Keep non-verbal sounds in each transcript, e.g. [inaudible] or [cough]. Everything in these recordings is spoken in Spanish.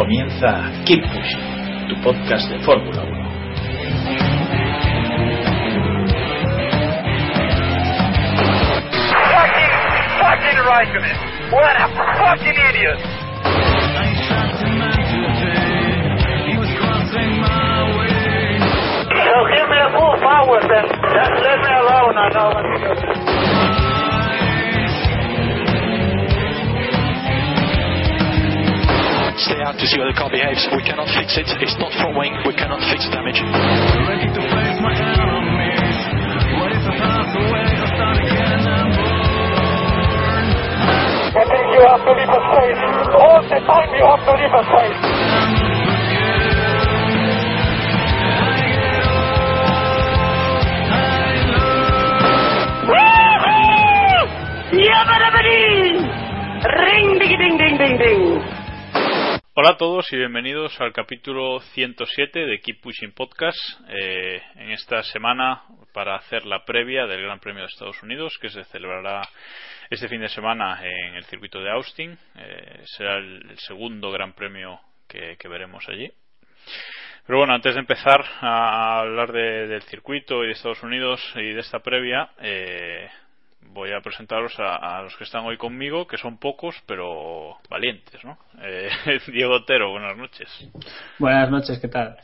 Comienza Keep Pushing, tu podcast de Fórmula 1. Fucking, fucking. What a fucking idiot. So give me a full power then. Just let me alone, I know Stay out to see how the car behaves. We cannot fix it. It's not front wing. We cannot fix the damage. I think you have to leave a space. All the time you have to leave a space. Ring Hola a todos y bienvenidos al capítulo 107 de Keep Pushing Podcast. eh, en esta semana para hacer la previa del Gran Premio de Estados Unidos que se celebrará este fin de semana en el circuito de Austin. Eh, será el, segundo Gran Premio que, que veremos allí. Pero bueno, antes de empezar a hablar de- del circuito y de Estados Unidos y de esta previa, eh, voy a presentaros a, a los que están hoy conmigo, que son pocos, pero valientes, ¿no? Eh, [laughs] Diego Otero, buenas noches. Buenas noches, ¿qué tal?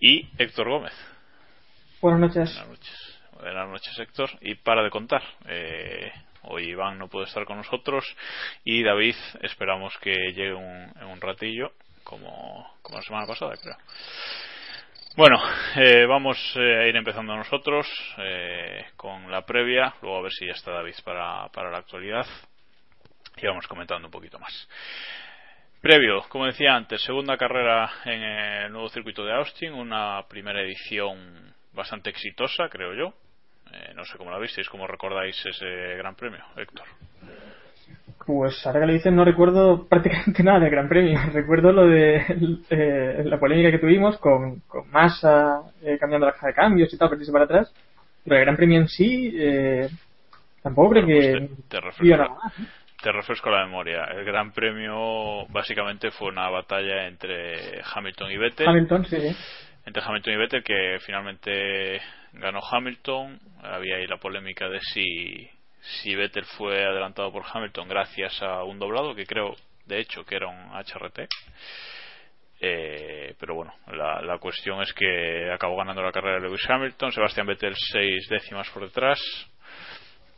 Y Héctor Gómez. Buenas noches. Buenas noches. Buenas noches, Héctor. Y para de contar. eh, hoy Iván no puede estar con nosotros y David esperamos que llegue un- en un ratillo, como, como la semana pasada, creo. Bueno, eh, vamos eh, a ir empezando nosotros eh, con la previa, luego a ver si ya está David para, para la actualidad y vamos comentando un poquito más. Previo, como decía antes, segunda carrera en el nuevo circuito de Austin, una primera edición bastante exitosa, creo yo. Eh, no sé cómo la visteis, cómo recordáis ese gran premio, Héctor. Pues ahora que lo dicen no recuerdo [laughs] prácticamente nada del Gran Premio. [laughs] Recuerdo lo de eh, la polémica que tuvimos con, con Massa eh, cambiando la caja de cambios y tal, para atrás. Pero el Gran Premio en sí eh, tampoco creo que Bueno, pues te, te vio refresco, nada más. te refresco la memoria. El gran premio básicamente fue una batalla entre Hamilton y Vettel. Hamilton, sí, sí. entre Hamilton y Vettel que finalmente ganó Hamilton había ahí la polémica de si si Vettel fue adelantado por Hamilton gracias a un doblado que creo de hecho que era un HRT Eh, pero bueno la, la cuestión es que acabó ganando la carrera Lewis Hamilton Sebastián Vettel seis décimas por detrás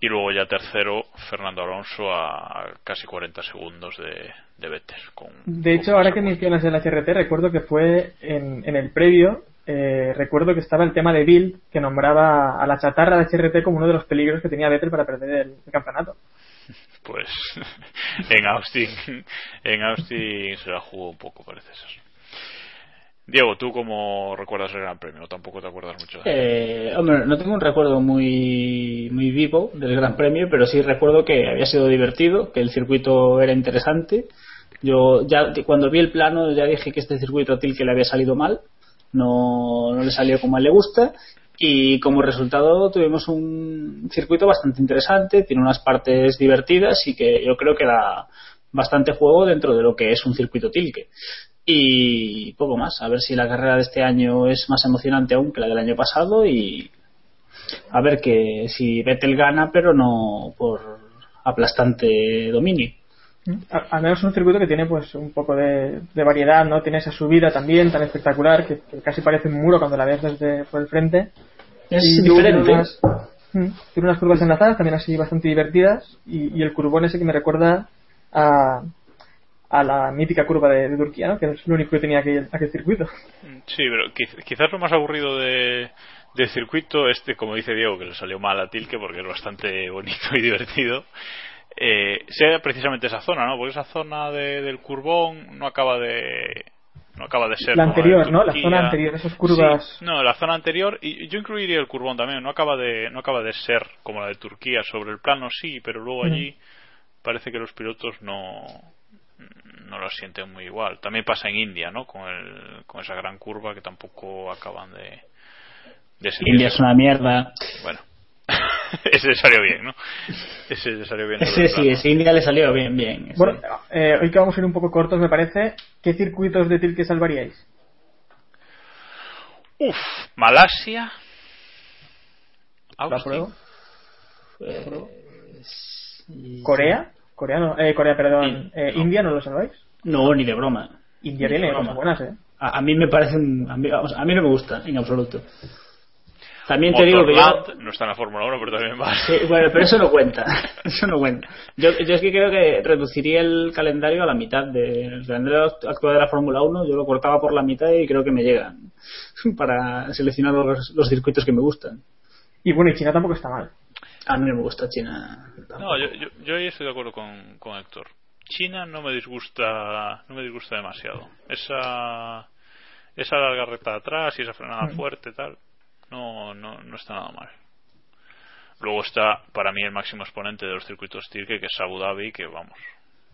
y luego ya tercero Fernando Alonso a casi 40 segundos de, de Vettel con, De hecho, con ahora que mencionas el HRT, recuerdo que fue en, en el previo, eh, recuerdo que estaba el tema de Bill, que nombraba a la chatarra de HRT como uno de los peligros que tenía Vettel para perder el, el campeonato. [laughs] pues [laughs] en Austin en Austin se la jugó un poco parece ser Diego tú cómo recuerdas el Gran Premio tampoco te acuerdas mucho. Eh, hombre, no tengo un recuerdo muy, muy vivo del Gran Premio, pero sí recuerdo que había sido divertido, que el circuito era interesante. Yo ya cuando vi el plano ya dije que este circuito a Tilke le había salido mal, no, no le salió como a él le gusta y como resultado tuvimos un circuito bastante interesante, tiene unas partes divertidas y que yo creo que da bastante juego dentro de lo que es un circuito Tilke. Y poco más, a ver si la carrera de este año es más emocionante aún que la del año pasado y a ver que si Vettel gana, pero no por aplastante dominio. Al menos es un circuito que tiene pues un poco de, de variedad, ¿no? Tiene esa subida también tan espectacular que, que casi parece un muro cuando la ves desde por el frente. Es Y diferente. Tiene unas, Mm, tiene unas curvas enlazadas también así bastante divertidas y, y el curvón ese que me recuerda a, a la mítica curva de, de Turquía, ¿no? Que es lo único que tenía aquel, aquel circuito. sí pero quiz- quizás lo más aburrido de del circuito este como dice Diego que le salió mal a Tilke porque es bastante bonito y divertido eh, sea precisamente esa zona, ¿no? Porque esa zona de, del Curbón no acaba de no acaba de ser La como anterior, de ¿no? La Turquía. zona anterior, esas curvas. Sí, no, la zona anterior y yo incluiría el Curbón también. No acaba de no acaba de ser como la de Turquía sobre el plano sí, pero luego allí parece que los pilotos no no lo sienten muy igual. También pasa en India, ¿no? Con el, con esa gran curva que tampoco acaban de de seguir. India es una mierda. Bueno, [laughs] ese le salió bien, ¿no? Ese le salió bien. Ese sí, ese India le salió bien, bien. Bueno, eh, hoy que vamos a ir un poco cortos, me parece, ¿qué circuitos de Tilke salvaríais? Uf, Malasia. ¿La Austin. pruebo? Y- ¿Corea? Corea, no, eh, Corea, perdón. Eh, No. ¿India no lo salváis? No, ni de broma. India Ni de tiene broma. cosas buenas, ¿eh? A, a mí me parecen. A mí, vamos, a mí no me gusta, en absoluto. También te digo que yo. Motorland, no está en la Fórmula 1, pero también va. Sí, bueno, pero eso no cuenta. [laughs] Eso no cuenta. Yo, yo es que creo que reduciría el calendario a la mitad del calendario actual de la Fórmula 1. Yo lo cortaba por la mitad y creo que me llegan [laughs] para seleccionar los, los circuitos que me gustan. Y bueno, y China tampoco está mal. A mí no me gusta China. No, yo, yo, yo ahí estoy de acuerdo con, con Héctor. China no me disgusta no me disgusta demasiado. Esa esa larga recta de atrás y esa frenada fuerte tal no, no, no está nada mal. Luego está para mí el máximo exponente de los circuitos Tirke que es Abu Dhabi que vamos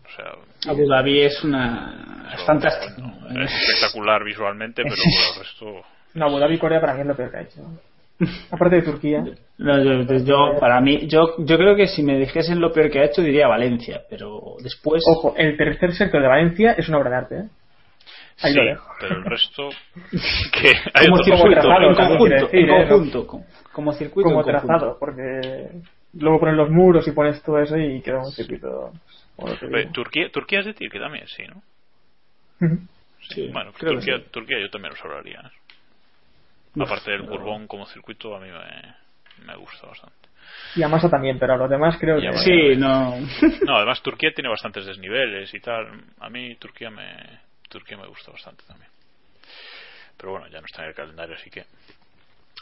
o sea Abu Dhabi es una. Es fantástico. bueno, es espectacular visualmente pero por el resto No, Abu Dhabi y Corea para mí es lo peor que ha hecho. [laughs] Aparte de Turquía. No, yo, yo- para mí, yo, yo creo que si me dijesen lo peor que ha hecho diría Valencia, pero después. Ojo, el tercer sector de Valencia es una obra de arte, ¿eh? Ahí sí, lo dejo. pero el resto [laughs] que hay como circuito, trazado, en conjunto, decir, en ¿eh? conjunto, como, como circuito. Como en conjunto. trazado, porque luego pones los muros y pones todo eso y queda un circuito. Turquía, Turquía es de Tirke también, sí, ¿no? Sí, bueno, pues que Turquía, sí. Turquía yo también lo hablaría. ¿eh? Aparte del Curbón como circuito, a mí me, me gusta bastante. Y a Massa también, pero a los demás creo que. Sí, no. No, además Turquía tiene bastantes desniveles y tal. A mí Turquía me, Turquía me gusta bastante también. Pero bueno, ya no está en el calendario, así que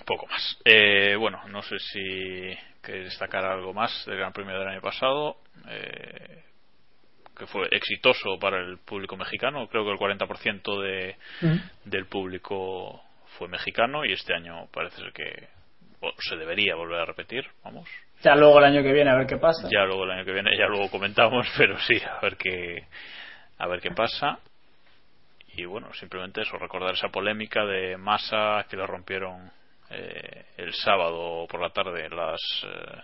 poco más. Eh, bueno, no sé si queréis destacar algo más del Gran Premio del año pasado. eh, que fue exitoso para el público mexicano. Creo que el 40% de, Ujú. del público fue mexicano y este año parece ser que o se debería volver a repetir, vamos. Ya luego el año que viene a ver qué pasa. Ya luego el año que viene ya luego comentamos, [laughs] pero sí, a ver qué a ver qué pasa. Y bueno, simplemente eso, recordar esa polémica de Massa que le rompieron eh, el sábado por la tarde las eh,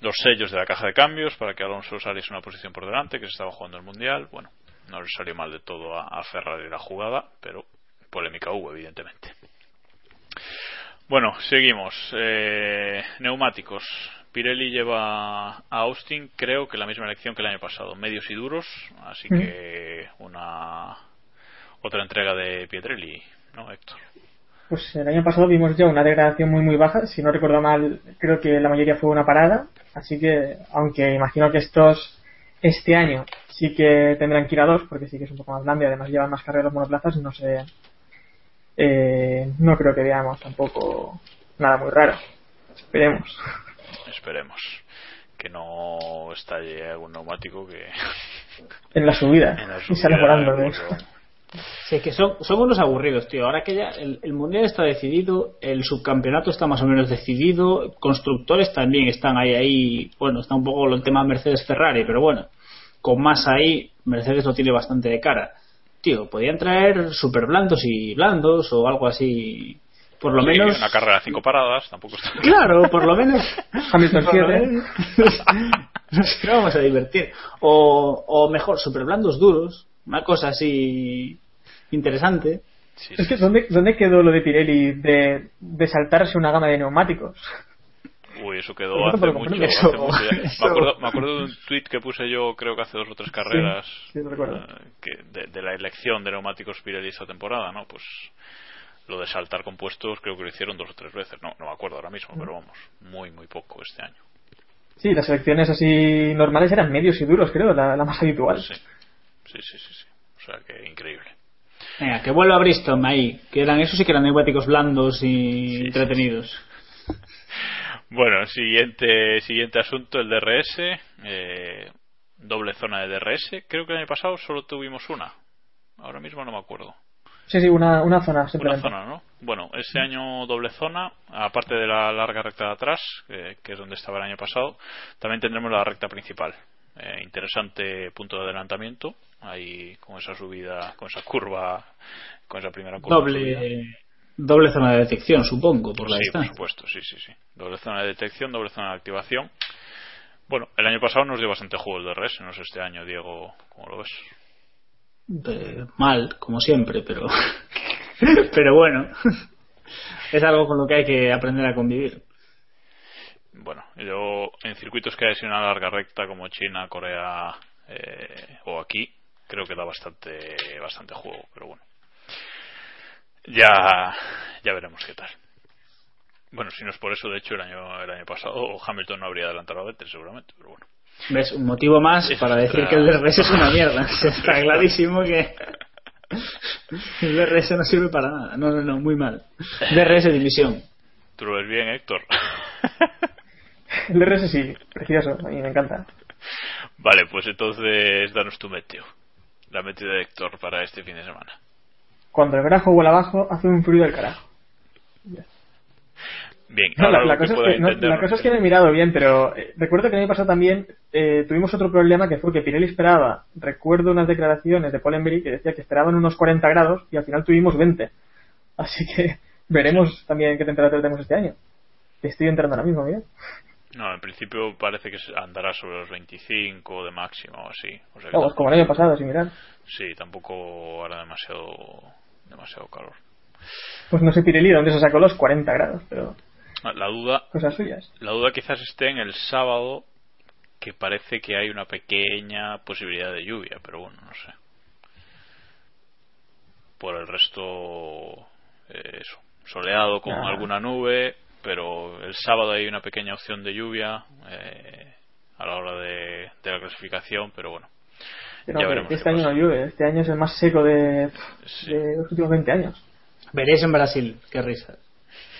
los sellos de la caja de cambios para que Alonso saliese una posición por delante, que se estaba jugando el mundial. Bueno, no le salió mal de todo a, a Ferrari la jugada, pero polémica hubo, evidentemente. Bueno, seguimos. Eh, neumáticos. Pirelli lleva a Austin, creo que la misma elección que el año pasado, medios y duros, así Mm. que una otra entrega de Pietrelli, ¿no, Héctor? Pues el año pasado vimos ya una degradación muy muy baja, si no recuerdo mal, creo que la mayoría fue una parada, así que aunque imagino que estos este año sí que tendrán que ir a dos, porque sí que es un poco más y además llevan más carreras los monoplazas, no sé, eh, no creo que veamos tampoco nada muy raro. Esperemos. Esperemos que no estalle algún neumático que En la subida. en la y sale volando de esto. Sí, es que son, son unos aburridos, tío. Ahora que ya el, el mundial está decidido, el subcampeonato está más o menos decidido, constructores también están ahí, ahí. Bueno, está un poco el tema Mercedes-Ferrari, pero bueno, con más ahí, Mercedes lo tiene bastante de cara. Tío, podían traer super blandos y blandos o algo así. Por lo sí, menos. una carrera de cinco paradas, tampoco está Claro, por lo menos. [laughs] Hamilton por lo 7. menos [laughs] Nos vamos a divertir. O, o mejor, super blandos duros. Una cosa así interesante. Sí, Es sí, que ¿dónde, ¿dónde quedó lo de Pirelli de, de saltarse una gama de neumáticos? Uy, eso quedó no hace mucho. hace Eso- mucho ya. eso- Me, acuerdo, me acuerdo de un tweet que puse yo, creo que hace dos o tres carreras, sí, lo recuerdo. eh, que de, de la elección de neumáticos Pirelli esta temporada, ¿no? Pues lo de saltar compuestos creo que lo hicieron dos o tres veces. No, no me acuerdo ahora mismo, pero vamos, muy, muy poco este año. Sí, las selecciones así normales eran medios y duros, creo, la, la más habitual. Sí, sí, sí, sí. sí. O sea que increíble. Venga, que vuelva a Bristol ahí. Que eran, esos sí que eran neumáticos blandos y Sí, sí, entretenidos. [laughs] Bueno, siguiente, siguiente asunto, el DRS. Eh, doble zona de DRS. Creo que el año pasado solo tuvimos una. Ahora mismo no me acuerdo. Sí, sí, una, una zona Una zona, ¿no? Bueno, este año doble zona, aparte de la larga recta de atrás, eh, que es donde estaba el año pasado, también tendremos la recta principal. Eh, interesante punto de adelantamiento, ahí con esa subida, con esa curva, con esa primera curva. Doble, doble zona de detección, supongo, por la sí, por supuesto, sí, sí, sí. Doble zona de detección, doble zona de activación. Bueno, el año pasado nos dio bastante juego el DRS, no sé este año, Diego, ¿cómo lo ves? Eh, mal, como siempre, pero. [laughs] pero bueno. [laughs] es algo con lo que hay que aprender a convivir. Bueno, yo en circuitos que hay sido una larga recta como China, Corea eh, o aquí, creo que da bastante bastante juego, pero bueno. Ya ya veremos qué tal. Bueno, si no es por eso, de hecho el año el año pasado Hamilton no habría adelantado a Vettel seguramente, pero bueno. ¿Ves? Un motivo más [laughs] para decir que el DRS es una mierda. [laughs] Está clarísimo que. [laughs] El DRS no sirve para nada. No, no, no, muy mal. DRS división. ¿Tú lo ves bien, Héctor? El DRS sí, precioso, a mí me encanta. vale, pues entonces danos tu meteo. La meteo de Héctor para este fin de semana. Cuando el grajo vuela abajo, hace un frío del carajo. Bien, No, la, cosa es que, no, entender, la cosa es que me he mirado bien, pero eh, recuerdo que el año pasado también eh, tuvimos otro problema que fue que Pirelli esperaba, recuerdo unas declaraciones de Polenbury que decía que esperaban unos 40 grados y al final tuvimos 20. Así que [laughs] veremos también qué temperatura tenemos este año. Estoy entrando ahora mismo, mira. No, en principio parece que andará sobre los 25 de máximo o así. O sea Vamos, como el año pasado, sin mirar. Sí, tampoco hará demasiado demasiado calor. Pues no sé Pirelli de dónde se sacó los 40 grados, pero La duda cosas suyas. la duda quizás esté en el sábado que parece que hay una pequeña posibilidad de lluvia, pero bueno, no sé. Por el resto eh, eso, soleado con Ah. alguna nube, pero el sábado hay una pequeña opción de lluvia eh, a la hora de, de la clasificación, pero bueno. Pero ya veremos este año pasa. no llueve, este año es el más seco de, Sí. de los últimos 20 años. Veréis en Brasil. Qué risa.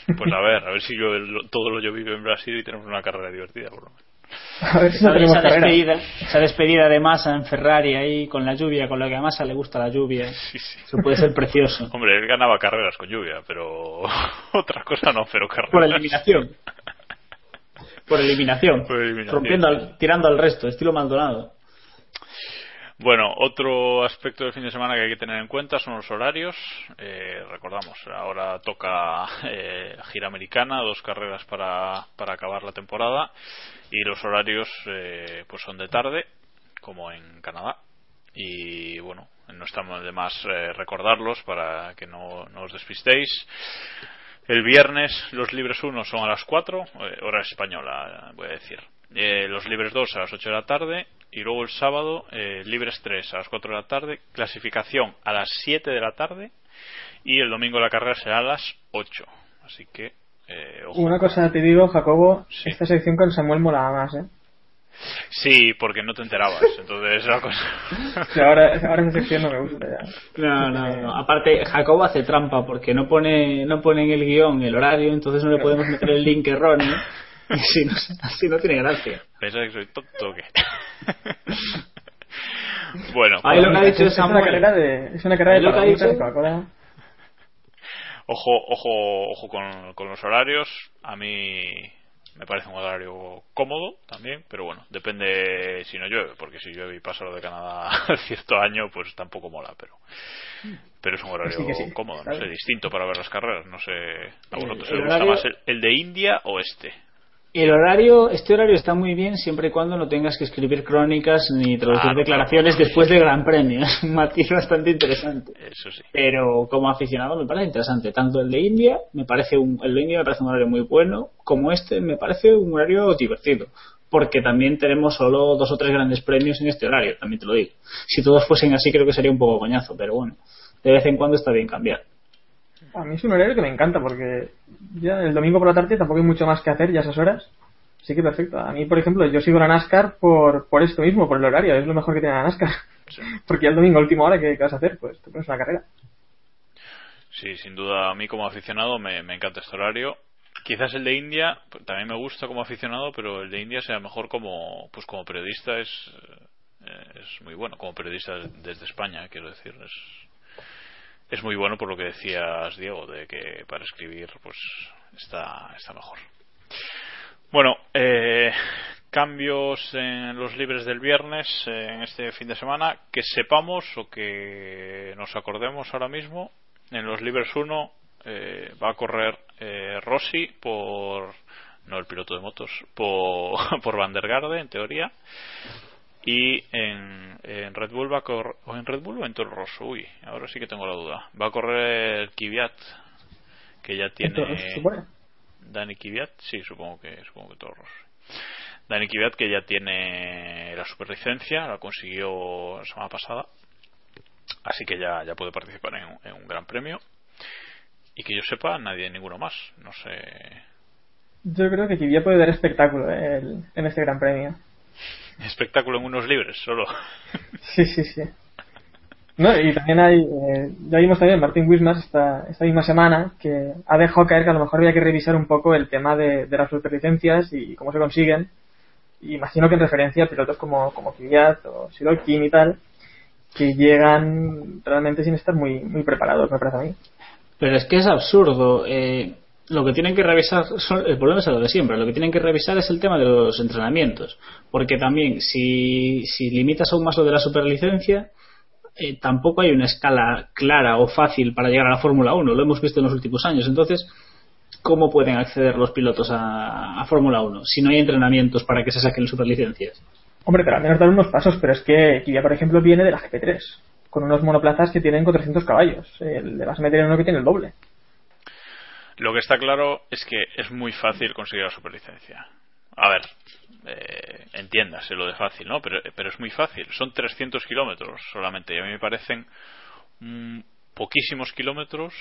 Pues a [laughs] ver, a ver si yo lo- todo lo yo vivo en Brasil y tenemos una carrera divertida, por lo menos. [laughs] A ver si no Esa, tenemos esa despedida, esa despedida de Massa en Ferrari ahí con la lluvia, con lo que a Massa le gusta la lluvia. Sí, sí. Eso puede ser precioso. [laughs] Hombre, él ganaba carreras con lluvia, pero [laughs] otra cosa no, pero carreras. Por eliminación. Por eliminación. Por eliminación. Rompiendo al- tirando al resto, estilo Maldonado. Bueno, otro aspecto del fin de semana que hay que tener en cuenta son los horarios. Eh, recordamos, ahora toca eh, gira americana, dos carreras para, para acabar la temporada y los horarios eh, pues son de tarde, como en Canadá. Y bueno, no estamos de más eh, recordarlos para que no, no os despistéis. El viernes los libres 1 son a las 4, eh, hora española, voy a decir. Eh, los libres 2 a las 8 de la tarde y luego el sábado eh, libres 3 a las 4 de la tarde, clasificación a las 7 de la tarde y el domingo la carrera será a las 8. Así que, eh, ojo. Una cosa te digo, Jacobo, Sí. esta sección con Samuel mola más, ¿eh? Sí, porque no te enterabas. Entonces la cosa. [laughs] Ahora, ahora esa sección no me gusta ya. No, no, no. Aparte, Jacobo hace trampa porque no pone, no pone en el guion el horario, entonces no le podemos meter el link erróneo. [laughs] Y así no, así no tiene gracia. ¿Pensás que soy tonto o qué? [laughs] bueno, Ahí lo que ha dicho es, una carrera de, es una carrera de dicho- de Coca-Cola. Ojo, ojo, ojo con, con los horarios. A mí me parece un horario cómodo también, pero bueno, depende si no llueve, porque si llueve y pasa lo de Canadá [laughs] cierto año, pues tampoco mola, pero pero es un horario Sí cómodo, no sé, distinto para ver las carreras. No sé, a El- vosotros el os gusta horario- más el, el de India o este. El horario, este horario está muy bien siempre y cuando no tengas que escribir crónicas ni traducir Ah, declaraciones claro. después de Gran Premio. [laughs] Es un matiz bastante interesante. Eso sí. Pero como aficionado me parece interesante. Tanto el de India, me parece un, el de India me parece un horario muy bueno, como este me parece un horario divertido. Porque también tenemos solo dos o tres grandes premios en este horario, también te lo digo. Si todos fuesen así creo que sería un poco coñazo, pero bueno, de vez en cuando está bien cambiar. A mí es un horario que me encanta porque ya el domingo por la tarde tampoco hay mucho más que hacer ya a esas horas. Así que perfecto. A mí, por ejemplo, yo sigo la NASCAR por, por esto mismo, por el horario. Es lo mejor que tiene la NASCAR. Sí. [laughs] Porque ya el domingo, a última hora, ¿qué, qué vas a hacer? Pues te pones una carrera. Sí, sin duda a mí como aficionado me, me encanta este horario quizás el de India también me gusta como aficionado, pero el de India sea mejor como pues como periodista es eh, es muy bueno como periodista desde España, quiero decir, es es muy bueno por lo que decías Diego de que para escribir pues está está mejor. Bueno, eh, cambios en los libres del viernes eh, en este fin de semana que sepamos o que nos acordemos ahora mismo en los libres 1 eh, va a correr eh, Rossi por no el piloto de motos por, [laughs] por Van der Garde en teoría y en, en Red Bull va a correr o en Red Bull o en Toro Rosso uy ahora sí que tengo la duda. Va a correr el Kvyat que ya tiene Dani Kvyat sí supongo que supongo que Toro Rosso. Dani Kvyat que ya tiene la superlicencia la consiguió la semana pasada así que ya, ya puede participar en, en un gran premio. Y que yo sepa nadie ninguno más no sé. Yo creo que Kvyat puede dar espectáculo eh, el, en este gran premio espectáculo en unos libres solo. [laughs] Sí sí sí. No, y también hay eh, ya vimos también Martín Wismas esta, esta misma semana que ha dejado caer que a lo mejor había que revisar un poco el tema de, de las superlicencias y cómo se consiguen. Y imagino que en referencia a pilotos como, como Kvyat o Sirotkin y tal que llegan realmente sin estar muy muy preparados me parece a mí. Pero es que es absurdo. Eh, lo que tienen que revisar, son, el problema es lo de siempre, lo que tienen que revisar es el tema de los entrenamientos. Porque también, si, si limitas aún más lo de la superlicencia, eh, tampoco hay una escala clara o fácil para llegar a la Fórmula 1. Lo hemos visto en los últimos años. Entonces, ¿cómo pueden acceder los pilotos a, a Fórmula 1 si no hay entrenamientos para que se saquen superlicencias? Hombre, pero al menos dar unos pasos, pero es que Kvyat, por ejemplo, viene de la GP3 con unos monoplazas que tienen 400 caballos. Eh, le vas a meter uno que tiene el doble. Lo que está claro es que es muy fácil conseguir la superlicencia. A ver, eh, entiéndase lo de fácil, ¿no? Pero, pero es muy fácil. Son 300 kilómetros solamente. Y a mí me parecen mm, poquísimos kilómetros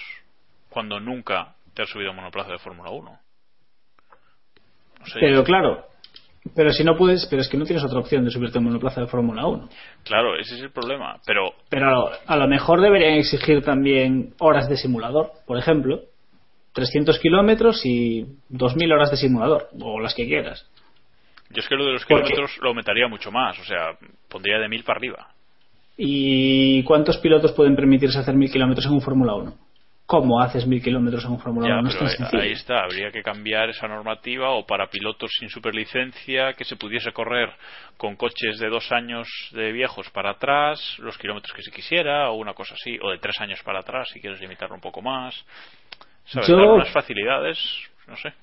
cuando nunca te has subido a monoplaza de Fórmula 1. No sé, pero claro, pero si no puedes, pero es que no tienes otra opción de subirte a un monoplaza de Fórmula 1. Claro, ese es el problema. Pero, pero a lo mejor deberían exigir también horas de simulador, por ejemplo. 300 kilómetros y 2.000 horas de simulador, o las que quieras. Yo es que lo de los kilómetros lo aumentaría mucho más, o sea, pondría de 1.000 para arriba. ¿Y cuántos pilotos pueden permitirse hacer 1.000 kilómetros en un Fórmula 1? ¿Cómo haces mil kilómetros en un Fórmula 1? No pero ahí, está, habría que cambiar esa normativa o para pilotos sin superlicencia que se pudiese correr con coches de dos años de viejos para atrás, los kilómetros que se quisiera o una cosa así, o de tres años para atrás si quieres limitarlo un poco más. ¿Sabes? Yo... Dar unas facilidades, no sé.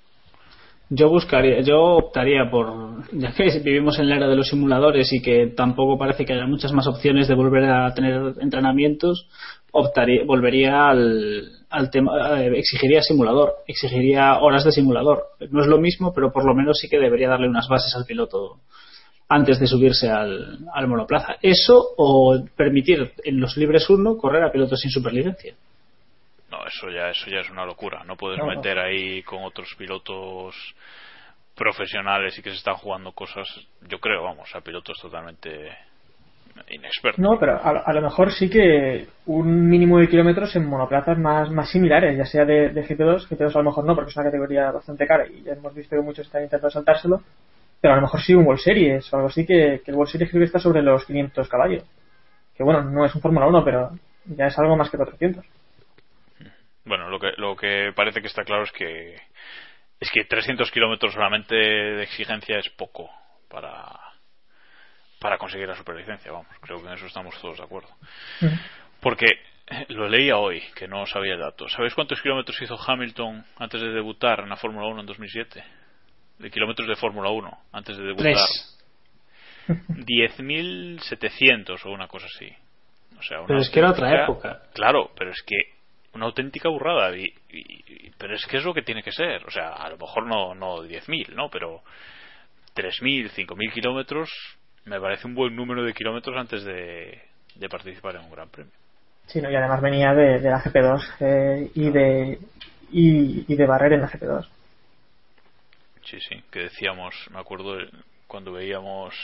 Yo buscaría, yo optaría por, ya que vivimos en la era de los simuladores y que tampoco parece que haya muchas más opciones de volver a tener entrenamientos, optaría, volvería al, al tema, eh, exigiría simulador, exigiría horas de simulador. No es lo mismo, pero por lo menos sí que debería darle unas bases al piloto antes de subirse al, al monoplaza. Eso o permitir en los libres 1 correr a pilotos sin superlicencia. No, eso ya, eso ya es una locura. No puedes no. meter ahí con otros pilotos profesionales y que se están jugando cosas, yo creo, vamos, a pilotos totalmente inexpertos. No, pero a, a, lo mejor sí que un mínimo de kilómetros en monoplazas más, más similares, ya sea de, de GP2, GP2 a lo mejor no, porque es una categoría bastante cara y ya hemos visto que muchos están intentando saltárselo, pero a lo mejor sí un World Series o algo así, que, que el World Series creo que está sobre los 500 caballos. Que bueno, no es un Fórmula 1, pero ya es algo más que 400. Bueno, lo que, lo que parece que está claro es que es que 300 kilómetros solamente de exigencia es poco para para conseguir la superlicencia, vamos, creo que en eso estamos todos de acuerdo. Porque lo leía hoy, que no sabía el dato. ¿Sabéis cuántos kilómetros hizo Hamilton antes de debutar en la Fórmula 1 en 2007? De kilómetros de Fórmula 1 antes de debutar. 10.700 [laughs] o una cosa así. O sea, una pero es que era otra época. Claro, pero es que una auténtica burrada. Y, y, pero es que es lo que tiene que ser. O sea, a lo mejor no, no 10.000, ¿no? Pero 3.000, 5.000 kilómetros me parece un buen número de kilómetros antes de, de participar en un gran premio. Sí, no, y además venía de, de la GP2 eh, y, de, y, y, de barrer en la GP2. Sí, sí, que decíamos, me acuerdo cuando veíamos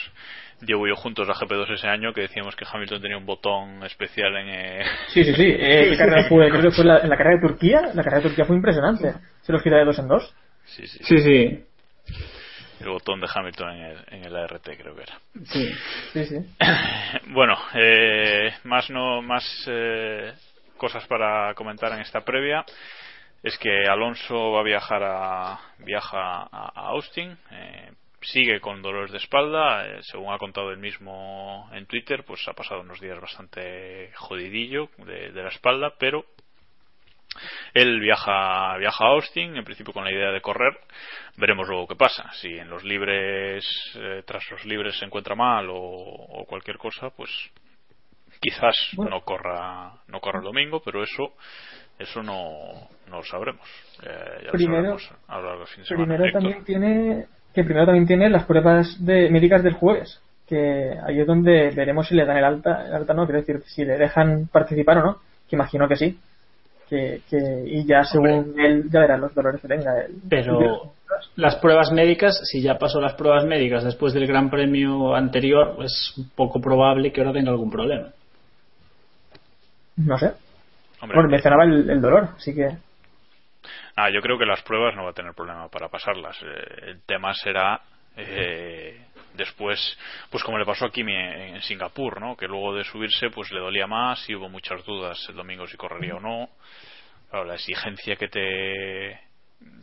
Diego y yo juntos la GP2 ese año que decíamos que Hamilton tenía un botón especial en. Eh... [laughs] Sí, sí, sí. Eh, [laughs] carrera fue, creo que fue la, en la carrera de Turquía. La carrera de Turquía fue impresionante. Se los gira de dos en dos. Sí, sí. Sí, sí. El botón de Hamilton en el, en el ART creo que era. Sí, Sí, sí. [coughs] Bueno, eh, más no más eh, cosas para comentar en esta previa es que Alonso va a viajar a viaja a, a Austin. eh, sigue con dolores de espalda, eh, según ha contado él mismo en Twitter, pues ha pasado unos días bastante jodidillo de, de la espalda, pero él viaja, viaja a Austin, en principio con la idea de correr. Veremos luego qué pasa. Si en los libres, eh, tras los libres se encuentra mal o, o cualquier cosa, pues quizás Bueno. no corra, no corra el domingo, pero eso, eso no, no lo sabremos. Eh, ya lo Primero- sabremos a lo largo del fin de semana. Primero Héctor. también tiene que primero también tiene las pruebas de médicas del jueves, que ahí es donde veremos si le dan el alta, el alta no, quiero decir, si le dejan participar o no, que imagino que sí. Que, que, y ya según él ya verá los dolores que tenga él. Pero las pruebas médicas, si ya pasó las pruebas médicas después del Gran Premio anterior, es poco probable que ahora tenga algún problema. No sé. Hombre, Bueno, mencionaba el, el dolor, así que Ah, yo creo que las pruebas no va a tener problema para pasarlas. Eh, el tema será eh, después, pues como le pasó a Kimi en, Singapur, ¿no? Que luego de subirse, pues le dolía más y hubo muchas dudas el domingo si correría o no. Claro, la exigencia que te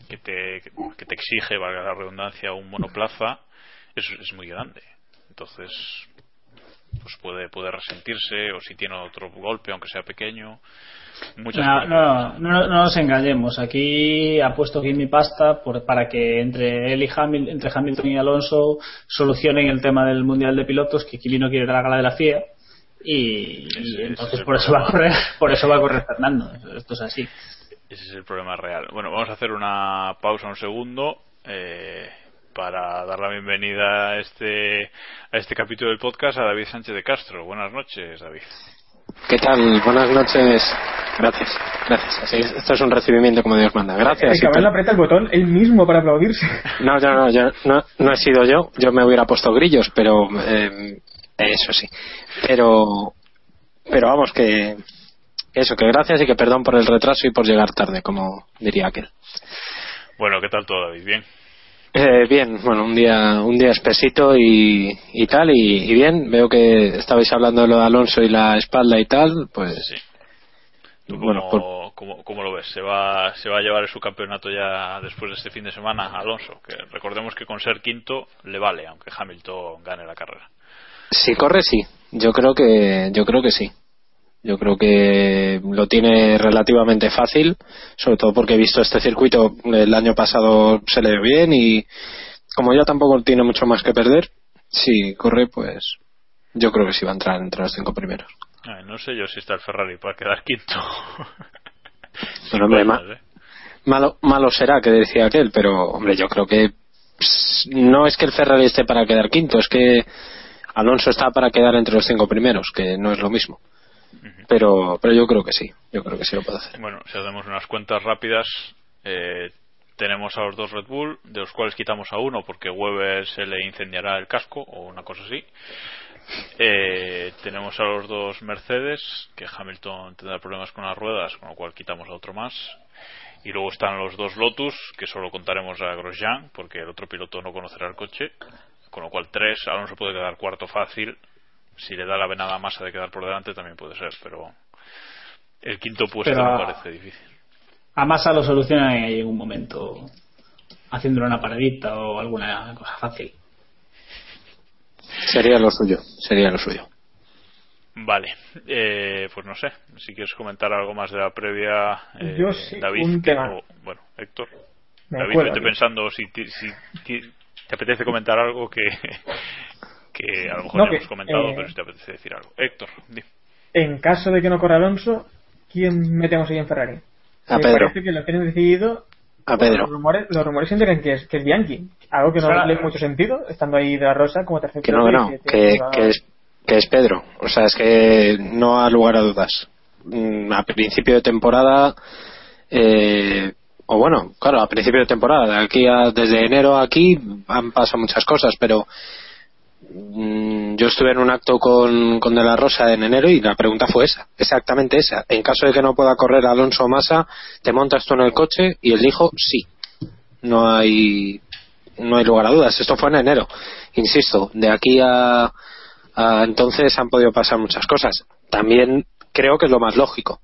que te que te exige, valga la redundancia, un monoplaza es, es muy grande. Entonces, pues puede puede resentirse o si tiene otro golpe, aunque sea pequeño. Muchas No, no, no, no nos engañemos. Aquí ha puesto aquí mi pasta por, para que entre él y Hamil, entre Hamilton y Alonso solucionen el tema del mundial de pilotos que Kimi no quiere dar la gala de la FIA y, entonces es por eso va a correr, por eso va a correr Fernando. Esto es así. Ese es el problema real. Bueno, vamos a hacer una pausa un segundo eh, para dar la bienvenida a este, a este capítulo del podcast a David Sánchez de Castro. Buenas noches, David. ¿Qué tal? Buenas noches. Gracias. Gracias. Así es, esto es un recibimiento como Dios manda. Gracias. el cabrón le aprieta el botón él mismo para aplaudirse. [laughs] No, yo no, yo no, no he sido yo. Yo me hubiera puesto grillos, pero eh, eso sí. Pero, pero vamos que eso, que gracias y que perdón por el retraso y por llegar tarde, como diría aquel. Bueno, ¿qué tal todo, David? Bien. Eh, bien, bueno, un día, un día espesito y, y tal, y, y bien. Veo que estabais hablando de lo de Alonso y la espalda y tal, pues Sí. ¿Tú Bueno, cómo, cómo- cómo lo ves? ¿Se va, ¿Se va a llevar su campeonato ya después de este fin de semana Alonso? Que recordemos que con ser quinto le vale, aunque Hamilton gane la carrera. Si corre, sí. Yo creo que, yo creo que sí. Yo creo que lo tiene relativamente fácil, sobre todo porque he visto este circuito el año pasado se le ve bien y como ya tampoco tiene mucho más que perder, si corre, pues yo creo que sí va a entrar entre los cinco primeros. Ay, no sé yo si está el Ferrari para quedar quinto. [laughs] Bueno, hombre, ¿eh? malo, malo será que decía aquel, pero hombre, yo creo que no es que el Ferrari esté para quedar quinto, es que Alonso está para quedar entre los cinco primeros, que no es lo mismo. Pero, pero yo creo que sí, yo creo que sí lo puede hacer. Bueno, si hacemos unas cuentas rápidas, eh, tenemos a los dos Red Bull, de los cuales quitamos a uno porque Weber se le incendiará el casco o una cosa así. Eh, tenemos a los dos Mercedes, que Hamilton tendrá problemas con las ruedas, con lo cual quitamos a otro más. Y luego están los dos Lotus, que solo contaremos a Grosjean, porque el otro piloto no conocerá el coche. Con lo cual tres, Alonso puede quedar cuarto fácil. Si le da la venada masa de quedar por delante también puede ser, pero el quinto puesto Pero me a- parece difícil. A Massa lo solucionan en algún momento haciéndole una paradita o alguna cosa fácil. Sería lo suyo, sería lo suyo. Vale, eh, pues no sé, si quieres comentar algo más de la previa, eh, Yo sí, David, un que tema. no- bueno, Héctor, Me David, cuela, vete pensando si, ti- si ti- te apetece comentar algo que, que a lo mejor No, ya que, hemos comentado, eh, pero si te apetece decir algo. Héctor, di. En caso de que no corra Alonso, ¿quién metemos ahí en Ferrari? A Me Pedro. parece que lo tienen decidido. A Pedro. Los rumores, los rumores indican que es, que es Bianchi. Algo que no le mucho sentido, estando ahí de la Rosa como tercer Que no, que no, que, tiene que es, que es Pedro. O sea, es que no ha lugar a dudas. Mm, A principio de temporada, eh, o bueno, claro, a principio de temporada, de aquí a- desde enero a aquí han pasado muchas cosas, pero yo estuve en un acto con, con De La Rosa en enero y la pregunta fue esa, exactamente esa. En caso de que no pueda correr Alonso Massa, ¿te montas tú en el coche? Y él dijo sí. no hay no hay lugar a dudas. Esto fue en enero, insisto. De aquí a, a entonces han podido pasar muchas cosas. También creo que es lo más lógico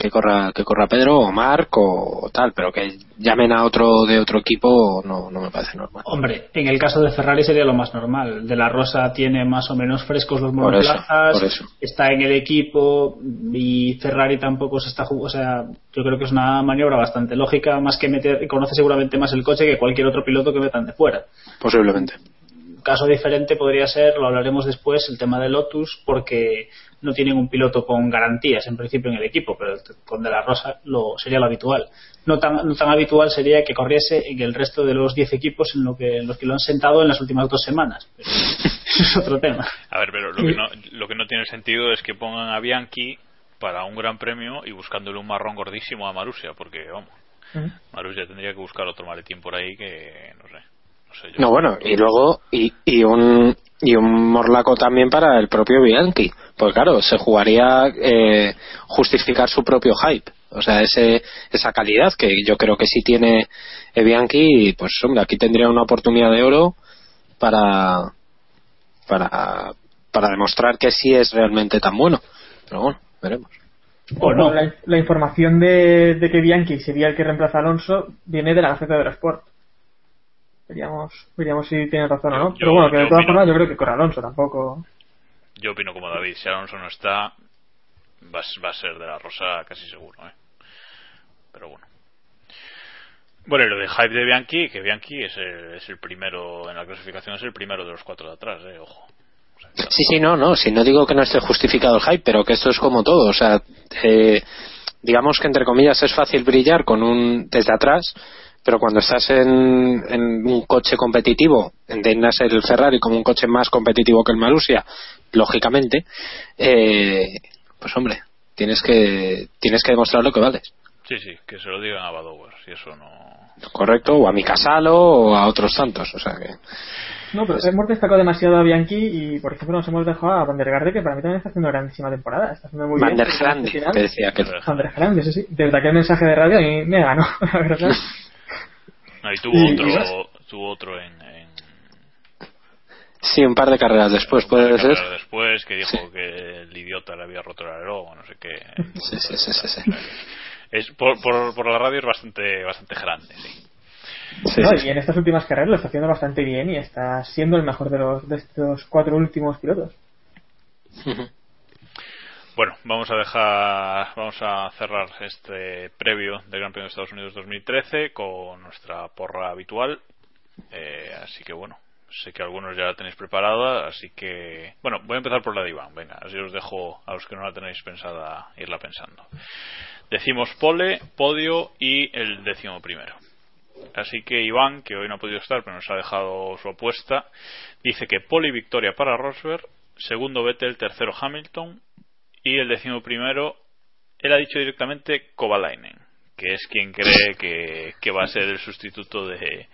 que corra que corra Pedro o Marc o tal, pero que llamen a otro de otro equipo no, no me parece normal. Hombre, en el caso de Ferrari sería lo más normal. De la Rosa tiene más o menos frescos los monoplazas, está en el equipo y Ferrari tampoco se está jugando. O sea, yo creo que es una maniobra bastante lógica, más que meter, conoce seguramente más el coche que cualquier otro piloto que metan de fuera. Posiblemente. Caso diferente podría ser, lo hablaremos después, el tema de Lotus, porque no tienen un piloto con garantías en principio en el equipo, pero con De La Rosa lo, sería lo habitual. No tan, no tan habitual sería que corriese en el resto de los 10 equipos en, lo que, en los que lo han sentado en las últimas dos semanas. Pero [laughs] eso es otro tema. A ver, pero lo que, no, lo que no tiene sentido es que pongan a Bianchi para un gran premio y buscándole un marrón gordísimo a Marusia, porque vamos, Marusia tendría que buscar otro maletín por ahí que no sé. No, sé yo. No, bueno, y luego, y, y un y un morlaco también para el propio Bianchi. Pues claro, se jugaría eh, justificar su propio hype. O sea, ese, esa calidad que yo creo que sí tiene eh, Bianchi, pues hombre, aquí tendría una oportunidad de oro para, para, para demostrar que sí es realmente tan bueno. Pero bueno, veremos. O no. La, la información de, de, que Bianchi sería el que reemplaza a Alonso viene de la Gaceta de Sport. Veríamos, veríamos si tiene razón o no. Yo- Pero bueno, que de todas formas yo creo que con Alonso tampoco. Yo opino como David, si Alonso no está, va, a- va a ser de la Rosa casi seguro, ¿eh? Pero bueno. Bueno, y lo de hype de Bianchi, que Bianchi es el, es el primero en la clasificación, es el primero de los cuatro de atrás, ¿eh? Ojo. Sí, sí, no, no, si no digo que no esté justificado el hype, pero que esto es como todo, o sea, eh, digamos que entre comillas es fácil brillar con un desde atrás, pero cuando estás en, en un coche competitivo, entiendas el Ferrari como un coche más competitivo que el Malusia, lógicamente, eh, pues hombre, tienes que tienes que demostrar lo que vales, Sí, sí, que se lo digan a Badower, si eso no... correcto, o a Mikasalo o a otros tantos, o sea que No, pero hemos destacado demasiado a Bianchi y, por ejemplo, nos hemos dejado a Van der Garde, que para mí también está haciendo grandísima temporada. Está haciendo muy Van bien. der Grande, te decía que Van der Grande, sí, sí. Desde aquel mensaje de radio a mí me ganó, [laughs] la verdad. [laughs] No, y tuvo Y- otro, y vas- tuvo otro en, en sí, un par de carreras después puede ser. después que dijo que el idiota le había roto el alerón, no sé qué. Sí, sí, sí, sí, sí. Es, por, por, por la radio es bastante, bastante grande, sí. Sí, No, sí. y en estas últimas carreras lo está haciendo bastante bien y está siendo el mejor de los de estos cuatro últimos pilotos. Bueno, vamos a dejar, vamos a cerrar este previo del Gran Premio de Estados Unidos 2013 con nuestra porra habitual. Eh, así que bueno, sé que algunos ya la tenéis preparada, así que bueno, voy a empezar por la de Iván. Venga, así os dejo a los que no la tenéis pensada irla pensando. Decimos pole, podio y el décimo primero. Así que Iván, que hoy no ha podido estar, pero nos ha dejado su apuesta, dice que pole y victoria para Rosberg, segundo Vettel, tercero Hamilton y el décimo primero, él ha dicho directamente Kovalainen, que es quien cree que, que va a ser el sustituto de...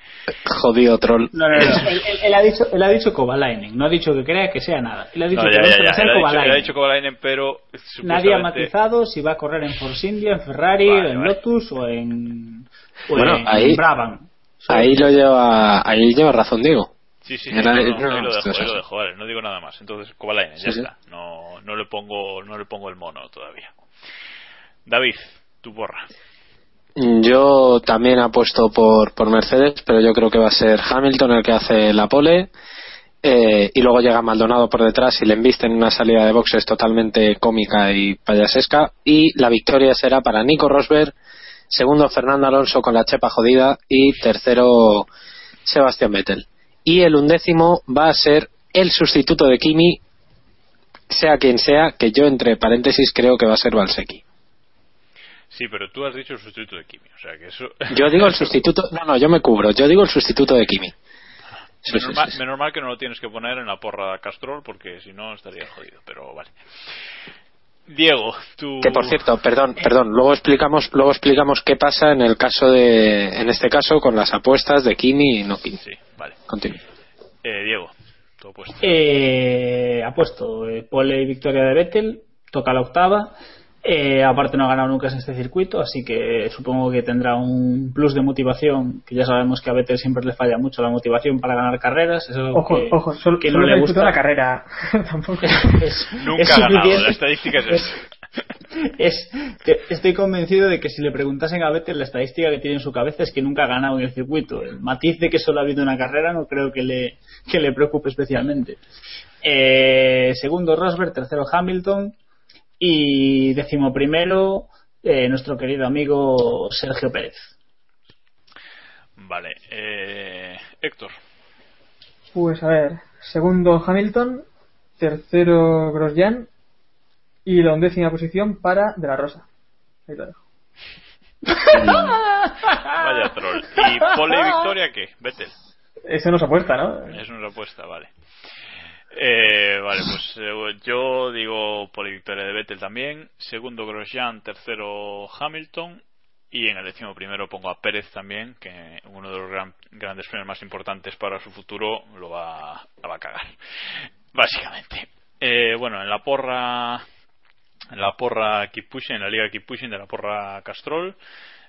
Jodido troll. No, no, no. él, él- él ha dicho, él ha dicho Kovalainen, no ha dicho que crea que sea nada. Él ha dicho No, que ya, no ya, va ya, a ser él ha dicho- él ha dicho Kovalainen, pero Nadie ha matizado si va a correr en Force India, en Ferrari, Vale, en vale. Lotus o en, o Bueno, en ahí- Brabham. Ahí lo lleva, ahí lleva razón Diego. Sí, sí, sí, Era- no, no, no, ahí lo esto dejo, es ahí lo así. dejo, vale, no digo nada más. Entonces, Kovalainen, ya está. No, no le pongo, no le pongo el mono todavía. David, tu porra. Yo también apuesto por, por Mercedes, pero yo creo que va a ser Hamilton el que hace la pole. eh, y luego llega Maldonado por detrás y le embiste en una salida de boxes totalmente cómica y payasesca. Y la victoria será para Nico Rosberg, segundo Fernando Alonso con la chepa jodida y tercero Sebastián Vettel. Y el undécimo va a ser el sustituto de Kimi, sea quien sea, que yo entre paréntesis creo que va a ser Valsecchi. Sí, pero tú has dicho el sustituto de Kimi, o sea que eso... [laughs] Yo digo el [laughs] sustituto, no, no, yo me cubro, yo digo el sustituto de Kimi. Sí, menos, sí, mal, sí, sí. menos mal que no lo tienes que poner en la porra Castrol porque si no estaría jodido, pero vale. Diego, tú... Que por cierto, perdón, perdón, luego explicamos, luego explicamos qué pasa en el caso de, en este caso con las apuestas de Kimi y no Kimi. Sí, vale. Continúa. Eh, Diego, tu apuesta. Eh, ha puesto eh, pole y victoria de Vettel, toca la octava. Eh, aparte no ha ganado nunca en este circuito, así que supongo que tendrá un plus de motivación, que ya sabemos que a Vettel siempre le falla mucho la motivación para ganar carreras. Eso Ojo, que, ojo, solo, que no le gusta. la carrera. [laughs] Tampoco. [laughs] Es- Nunca es ha ganado, la estadística es. [laughs] Es que estoy convencido de que si le preguntasen a Vettel la estadística que tiene en su cabeza es que nunca ha ganado en el circuito. El matiz de que solo ha habido una carrera no creo que le, que le preocupe especialmente. Eh, segundo Rosberg, tercero Hamilton y decimoprimero eh, nuestro querido amigo Sergio Pérez. Vale, eh, Héctor. Pues a ver, segundo Hamilton, tercero Grosjean y la undécima posición para De la Rosa. Ahí lo dejo. Vaya troll. ¿Y pole victoria qué? Vettel. Eso no se apuesta, ¿no? Es una apuesta, vale. Eh, vale, pues eh, yo digo pole victoria de Vettel también. Segundo Grosjean, tercero Hamilton. Y en el décimo primero pongo a Pérez también, que uno de los gran- grandes premios más importantes para su futuro lo va, la va a cagar. Básicamente. Eh, bueno, en la porra en la porra Keep Pushing, en la liga Keep Pushing de la porra Castrol,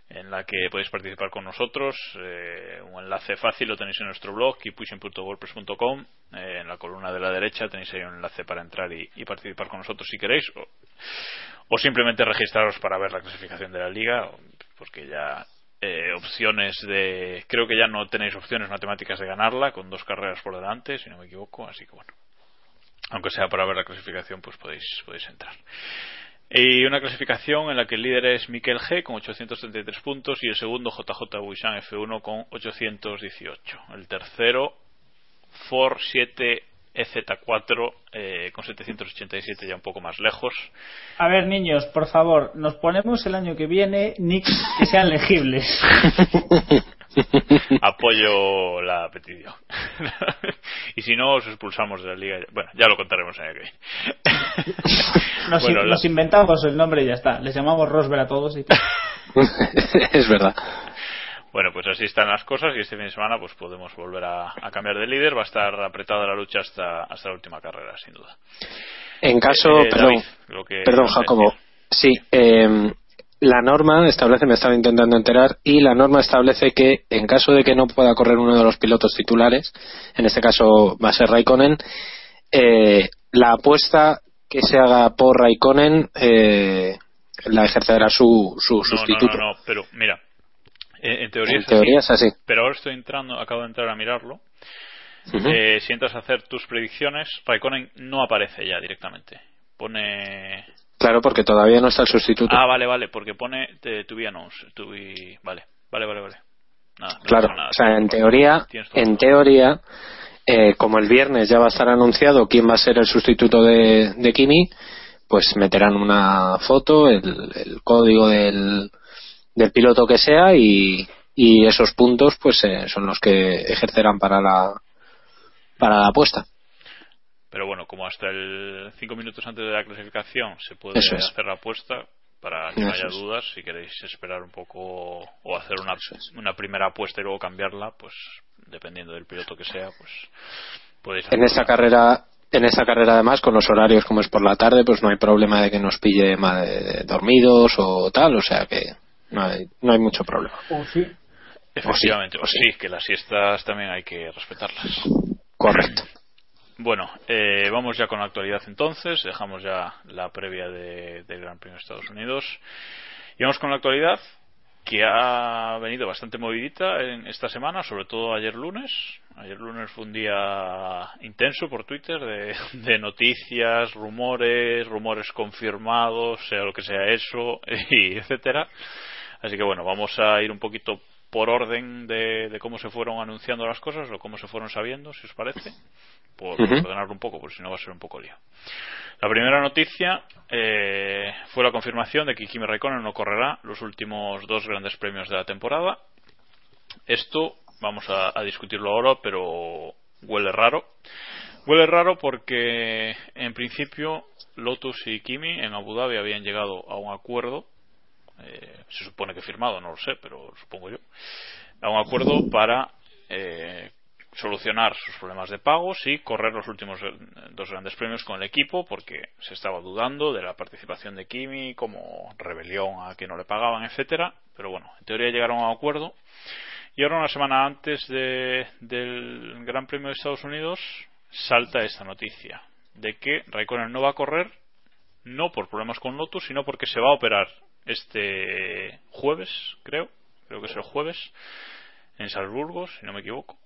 en la que podéis participar con nosotros. Eh, un enlace fácil lo tenéis en nuestro blog, keeppushing.wordpress.com. Eh, en la columna de la derecha tenéis ahí un enlace para entrar y, participar con nosotros si queréis. O, o simplemente registraros para ver la clasificación de la liga, porque ya eh, opciones de. Creo que ya no tenéis opciones matemáticas de ganarla, con dos carreras por delante, si no me equivoco, así que bueno aunque sea para ver la clasificación, pues podéis, podéis entrar. Y una clasificación en la que el líder es Mikel G con 833 puntos y el segundo JJ Buisan F1 con 818. El tercero Ford 7 EZ4 eh, con 787 ya un poco más lejos. A ver, niños, por favor, nos ponemos el año que viene nicks que sean legibles. [laughs] [laughs] Apoyo la petición. [laughs] y si no, os expulsamos de la liga. Bueno, ya lo contaremos el año que viene. [laughs] Nos, Bueno, la- nos inventamos el nombre y ya está. Les llamamos Rosberg a todos y es verdad. Bueno, pues así están las cosas y este fin de semana pues podemos volver a, a cambiar de líder. Va a estar apretada la lucha hasta, hasta la última carrera, sin duda. En caso, Eh, perdón, David, lo que perdón Jacobo, decir. sí, eh, la norma establece, me estaba intentando enterar, y la norma establece que en caso de que no pueda correr uno de los pilotos titulares, en este caso va a ser Raikkonen, eh, la apuesta que se haga por Raikkonen eh, la ejercerá su, su No, sustituto. No, no, no, pero mira, eh, en teoría, En es, teoría así, es así. Pero ahora estoy entrando, acabo de entrar a mirarlo. Ujú. Eh, si entras a hacer tus predicciones, Raikkonen no aparece ya directamente. Pone. Claro, porque todavía no está el sustituto. Ah, vale, vale, porque pone te, to be announced, to be- Vale, vale, vale, vale. Nada, Claro, nada. o sea, en teoría, en teoría, eh, como el viernes ya va a estar anunciado quién va a ser el sustituto de, de Kimi, pues meterán una foto, el, el código del, del piloto que sea y, y esos puntos pues eh, son los que ejercerán para la para la apuesta. Pero bueno, como hasta el 5 minutos antes de la clasificación se puede es. hacer la apuesta, para que no haya dudas, si queréis esperar un poco o hacer una, una primera apuesta y luego cambiarla, pues dependiendo del piloto que sea, pues podéis En esta carrera en esta carrera además con los horarios como es por la tarde pues no hay problema de que nos pille mal eh, dormidos o tal o sea que no hay, no hay mucho problema O sí. Efectivamente, o pues sí, sí, que las siestas también hay que respetarlas. correcto Bueno, eh, vamos ya con la actualidad entonces, dejamos ya la previa de- del Gran Premio de Estados Unidos y vamos con la actualidad que ha venido bastante movidita en esta semana, sobre todo ayer lunes. Ayer lunes fue un día intenso por Twitter de, [laughs] de noticias, rumores, rumores confirmados, sea lo que sea eso, [laughs] y etcétera. Así que bueno, vamos a ir un poquito por orden de, de cómo se fueron anunciando las cosas o cómo se fueron sabiendo, si os parece, por Ujú. ordenarlo un poco, porque si no va a ser un poco lío. La primera noticia eh, fue la confirmación de que Kimi Raikkonen no correrá los últimos dos grandes premios de la temporada. Esto vamos a, a discutirlo ahora, pero huele raro. Huele raro porque en principio Lotus y Kimi en Abu Dhabi habían llegado a un acuerdo eh, se supone que firmado, no lo sé, pero supongo yo, a un acuerdo para eh, solucionar sus problemas de pagos y correr los últimos eh, dos grandes premios con el equipo porque se estaba dudando de la participación de Kimi como rebelión a que no le pagaban, etcétera. Pero bueno, en teoría llegaron a un acuerdo. Y ahora, una semana antes de, del Gran Premio de Estados Unidos, salta esta noticia de que Raikkonen no va a correr no por problemas con Lotus, sino porque se va a operar este jueves, creo, creo que es el jueves, en Salzburgo, si no me equivoco.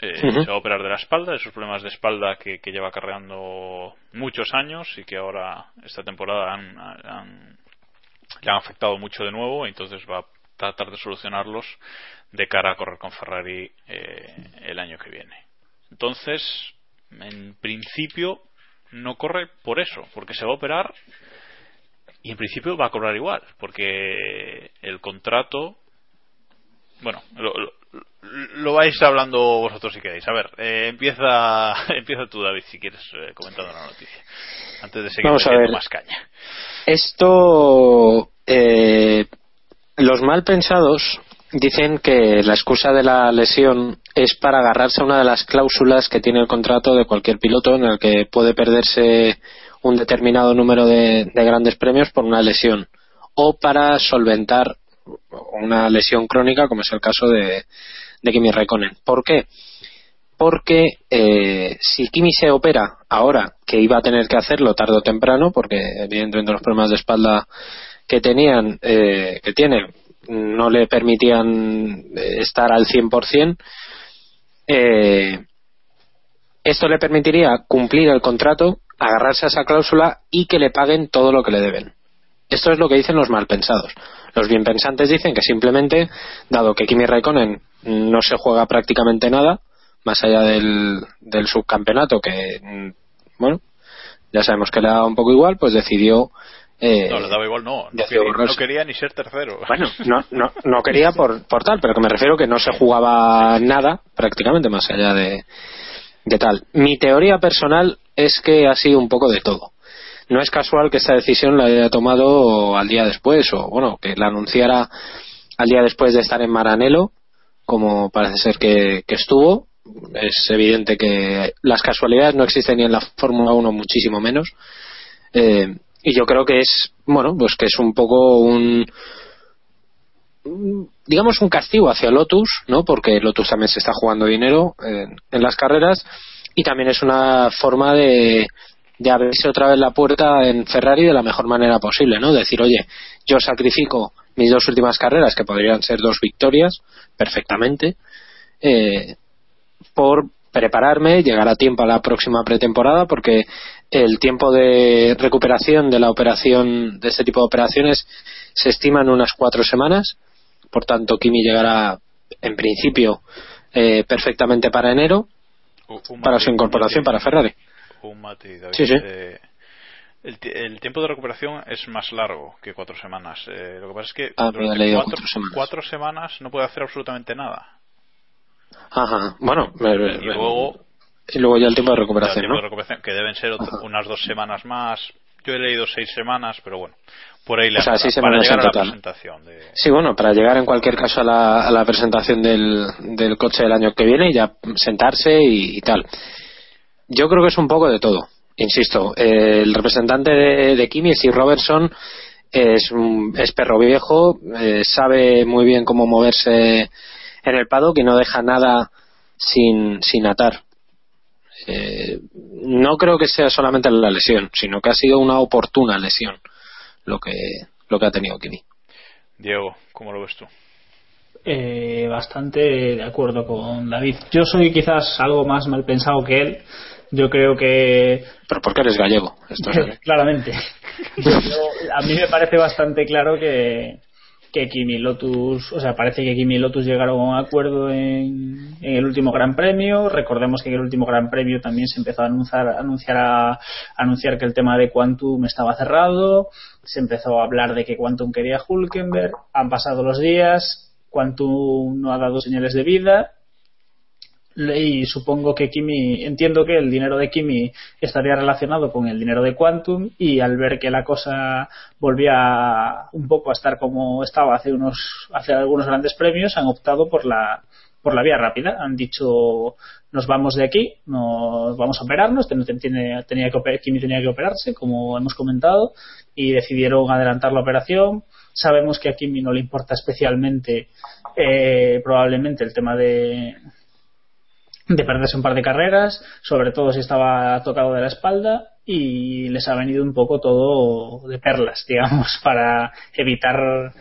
Eh, Se va a operar de la espalda, esos problemas de espalda que, lleva cargando muchos años y que ahora esta temporada han, le han afectado mucho de nuevo, entonces va a tratar de solucionarlos de cara a correr con Ferrari eh, el año que viene. Entonces, en principio, no corre por eso, porque se va a operar y en principio va a cobrar igual, porque el contrato. Bueno, lo, vais hablando vosotros si queréis. A ver, eh, empieza, [laughs] empieza tú, David, si quieres, eh, comentando la noticia. Antes de seguir Vamos a ver. más caña. Esto. Eh, los mal pensados dicen que la excusa de la lesión es para agarrarse a una de las cláusulas que tiene el contrato de cualquier piloto en el que puede perderse un determinado número de, grandes premios por una lesión o para solventar una lesión crónica como es el caso de, de Kimi Raikkonen. ¿Por qué? Porque eh, si Kimi se opera ahora, que iba a tener que hacerlo tarde o temprano, porque evidentemente los problemas de espalda que tenían, eh, que tiene, no le permitían eh, estar al 100%, eh, esto le permitiría cumplir el contrato, agarrarse a esa cláusula y que le paguen todo lo que le deben. Esto es lo que dicen los malpensados. Los bien pensantes dicen que simplemente, dado que Kimi Raikkonen no se juega prácticamente nada, más allá del, del subcampeonato, que, mm, bueno, ya sabemos que le da un poco igual, pues decidió eh, no, le daba igual, no. No quería, ni ser tercero. Bueno, no, no, no [laughs] quería por, por tal, pero que me refiero que no se jugaba nada prácticamente más allá de, de tal. Mi teoría personal es que ha sido un poco de todo. No es casual que esta decisión la haya tomado al día después, o bueno, que la anunciara al día después de estar en Maranelo, como parece ser que, que estuvo. Es evidente que las casualidades no existen ni en la Fórmula 1, muchísimo menos. Eh, y yo creo que es bueno pues que es un poco un digamos un castigo hacia Lotus no porque Lotus también se está jugando dinero en, las carreras y también es una forma de de abrirse otra vez la puerta en Ferrari de la mejor manera posible, ¿no? Decir, oye, yo sacrifico mis dos últimas carreras, que podrían ser dos victorias, perfectamente, eh, por prepararme, llegar a tiempo a la próxima pretemporada, porque el tiempo de recuperación de la operación, de este tipo de operaciones, se estima en unas cuatro semanas. Por tanto, Kimi llegará, en principio, eh, perfectamente para enero, para su incorporación para Ferrari. sí, sí. Eh, el, tiempo de recuperación es más largo que cuatro semanas. Eh, lo que pasa es que ah, durante cuatro, semanas. cuatro, semanas. no puede hacer absolutamente nada. Ajá, bueno, y luego y luego ya el tiempo de recuperación, que deben ser unas dos semanas más. Yo he leído seis semanas, pero bueno, por ahí le o sea, para llegar a la presentación. De... Sí, bueno, para llegar en cualquier caso a la, a la presentación del, del, coche del año que viene y ya sentarse y, tal. Yo creo que es un poco de todo. Insisto, el representante de, de Kimi, Steve Robertson, es, es perro viejo, eh, sabe muy bien cómo moverse en el paddock y no deja nada sin, sin atar. Eh, no creo que sea solamente la lesión, sino que ha sido una oportuna lesión lo que, lo que ha tenido Kimi. Diego, ¿cómo lo ves tú? Eh, bastante de acuerdo con David. Yo soy quizás algo más mal pensado que él. Yo creo que. Pero porque eres gallego. Esto [laughs] Claramente. [laughs] a mí me parece bastante claro que, que Kimi Lotus, o sea, parece que Kimi Lotus llegaron a un acuerdo en, el último Gran Premio. Recordemos que en el último Gran Premio también se empezó a anunciar, anunciar, a, anunciar que el tema de Quantum estaba cerrado. Se empezó a hablar de que Quantum quería Hulkenberg. Han pasado los días. Quantum no ha dado señales de vida y supongo que Kimi, entiendo que el dinero de Kimi estaría relacionado con el dinero de Quantum y al ver que la cosa volvía un poco a estar como estaba hace unos hace algunos grandes premios han optado por la por la vía rápida. Han dicho, nos vamos de aquí, nos vamos a operarnos, tenía, tenía que, Kimi tenía que operarse, como hemos comentado, y decidieron adelantar la operación. Sabemos que a Kimi no le importa especialmente, eh, probablemente, el tema de, de perderse un par de carreras, sobre todo si estaba tocado de la espalda y les ha venido un poco todo de perlas, digamos, [laughs] para evitar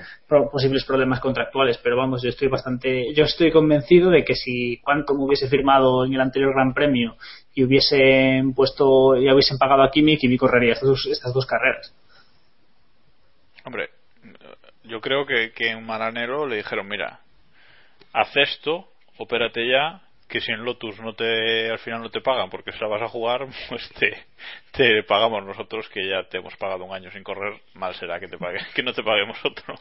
posibles problemas contractuales. Pero vamos, yo estoy bastante, yo estoy convencido de que si Quantum hubiese firmado en el anterior Gran Premio y hubiesen puesto, y hubiesen pagado a Kimi, Kimi correría estas dos, estas dos carreras. Hombre, yo creo que, que en Maranero le dijeron, mira, haz esto, opérate ya, que si en Lotus no te al final no te pagan porque se la vas a jugar [laughs] pues te, te pagamos nosotros que ya te hemos pagado un año sin correr mal será que te pague [laughs] que no te paguemos otro.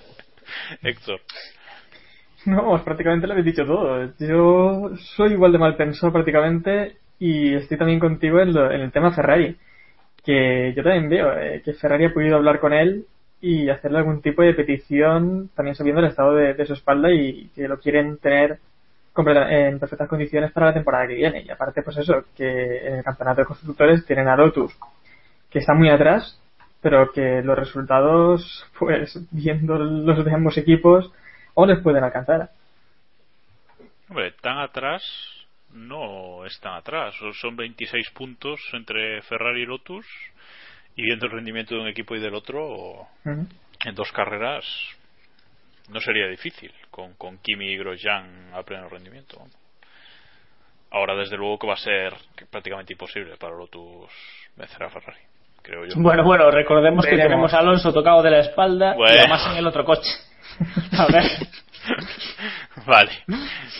[laughs] Héctor. No pues prácticamente lo habéis dicho todo. Yo soy igual de mal pensado prácticamente y estoy también contigo en, en el tema Ferrari que yo también veo eh, que Ferrari ha podido hablar con él y hacerle algún tipo de petición también sabiendo el estado de su espalda y que lo quieren tener en perfectas condiciones para la temporada que viene. Y aparte, pues eso, que en el campeonato de constructores tienen a Lotus, que está muy atrás, pero que los resultados, [laughs] pues viendo los de ambos equipos, aún les pueden alcanzar. Hombre, tan atrás no están atrás. Son 26 puntos entre Ferrari y Lotus. Y viendo el rendimiento de un equipo y del otro, en dos carreras no sería difícil con, con Kimi y Grosjean a pleno rendimiento. Ahora, desde luego, que va a ser prácticamente imposible para Lotus vencer a Ferrari. Creo yo. Bueno, bueno, recordemos que tenemos a Alonso tocado de la espalda y además en el otro coche. [laughs] a ver. [laughs] vale.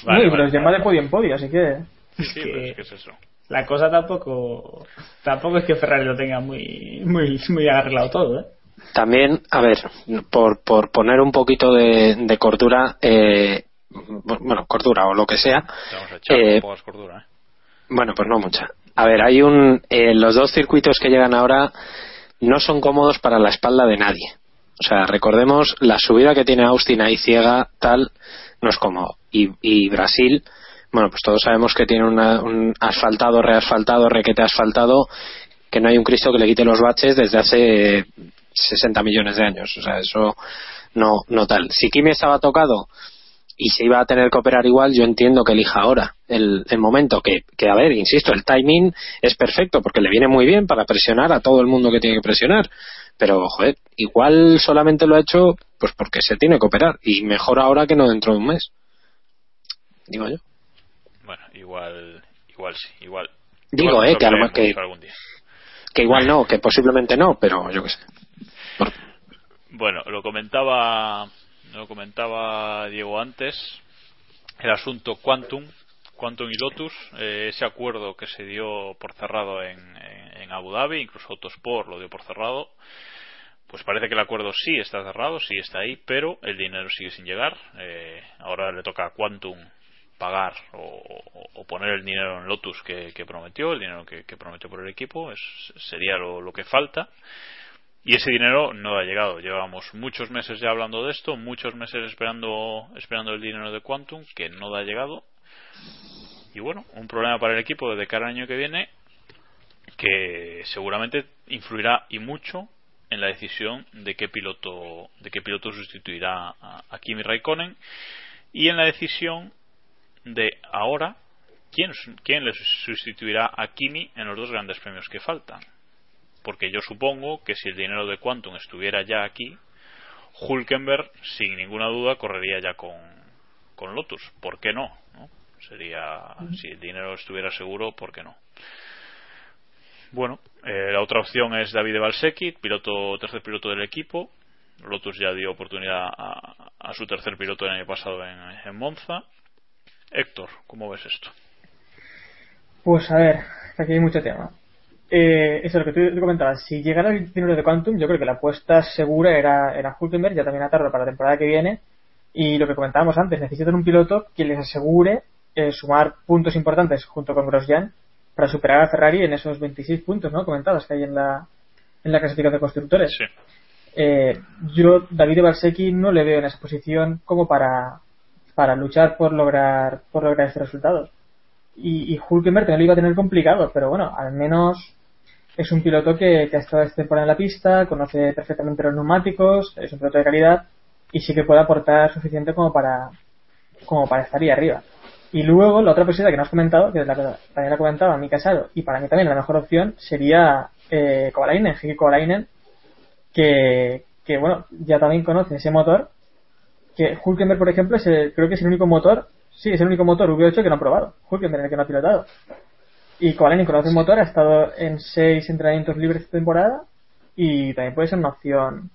vale, pero es de podio en podio, así que. Sí, es que es eso. La cosa tampoco. Tampoco es que Ferrari lo tenga muy, muy, muy arreglado todo, ¿eh? También, a ver, por, por poner un poquito de, cordura, eh, bueno, cordura o lo que sea. Eh, cordura, ¿eh? Bueno, pues no mucha. A ver, hay un. Eh, los dos circuitos que llegan ahora no son cómodos para la espalda de nadie. O sea, recordemos la subida que tiene Austin ahí ciega, tal, no es cómodo. Y, y Brasil, bueno, pues todos sabemos que tiene un asfaltado, reasfaltado, requete asfaltado, que no hay un Cristo que le quite los baches desde hace 60 millones de años. O sea, eso no, no tal. Si Kimi estaba tocado y se iba a tener que operar igual, yo entiendo que elija ahora el, el momento. Que, que, a ver, insisto, el timing es perfecto porque le viene muy bien para presionar a todo el mundo que tiene que presionar. Pero, joder, igual solamente lo ha hecho pues porque se tiene que operar. Y mejor ahora que no dentro de un mes. Digo yo. Bueno, igual, igual sí, igual. Digo, eh, que, que, que igual no, que posiblemente no, pero yo qué sé. Bueno, lo comentaba, lo comentaba Diego antes, el asunto Quantum, Quantum y Lotus, eh, ese acuerdo que se dio por cerrado en, Abu Dhabi, incluso Autosport lo dio por cerrado, pues parece que el acuerdo sí está cerrado, sí está ahí, pero el dinero sigue sin llegar. Eh, ahora le toca a Quantum pagar o, poner el dinero en Lotus que, prometió, el dinero que, prometió por el equipo, sería lo que falta. Y ese dinero no ha llegado. Llevamos muchos meses ya hablando de esto, muchos meses esperando, esperando el dinero de Quantum, que no ha llegado. Y bueno, un problema para el equipo de cara al año que viene, que seguramente influirá y mucho en la decisión de qué piloto, de qué piloto sustituirá a, Kimi Raikkonen y en la decisión de ahora quién, quién le sustituirá a Kimi en los dos grandes premios que faltan porque yo supongo que si el dinero de Quantum estuviera ya aquí, Hulkenberg, sin ninguna duda, correría ya con, con Lotus. ¿Por qué no? Sería, si el dinero estuviera seguro, ¿por qué no? Bueno, eh, la otra opción es David Balsecki, piloto, tercer piloto del equipo. Lotus ya dio oportunidad a, su tercer piloto el año pasado en, en Monza. Héctor, ¿cómo ves esto? Pues a ver, aquí hay mucho tema eh, eso es lo que tú comentabas. Si llegara el dinero de Quantum, yo creo que la apuesta segura era, era Hulkenberg, ya también a tarde para la temporada que viene. Y lo que comentábamos antes, necesitan un piloto que les asegure eh, sumar puntos importantes junto con Grosjean para superar a Ferrari en esos 26 puntos, ¿no? Comentadas que hay en la, en la clasificación de constructores. Eh, yo, David Balsecki, no le veo en esa posición como para para luchar por lograr por lograr este resultado. Y, y Hulkenberg también lo iba a tener complicado, pero bueno, al menos es un piloto que, que ha estado esta temporada en la pista, conoce perfectamente los neumáticos, es un piloto de calidad y sí que puede aportar suficiente como para como para estar ahí arriba. Y luego la otra posibilidad que no has comentado, que la, también la comentaba mi casado, y para mí también la mejor opción sería eh, Kovalainen, Heikki Kovalainen, que, que bueno, ya también conoce ese motor, que Hulkenberg por ejemplo es el- creo que es el único motor, sí, es el único motor V8 que no ha probado, Hulkenberg que no ha pilotado. Y Kovalainen conoce el motor, ha estado en seis entrenamientos libres esta temporada y también puede ser una opción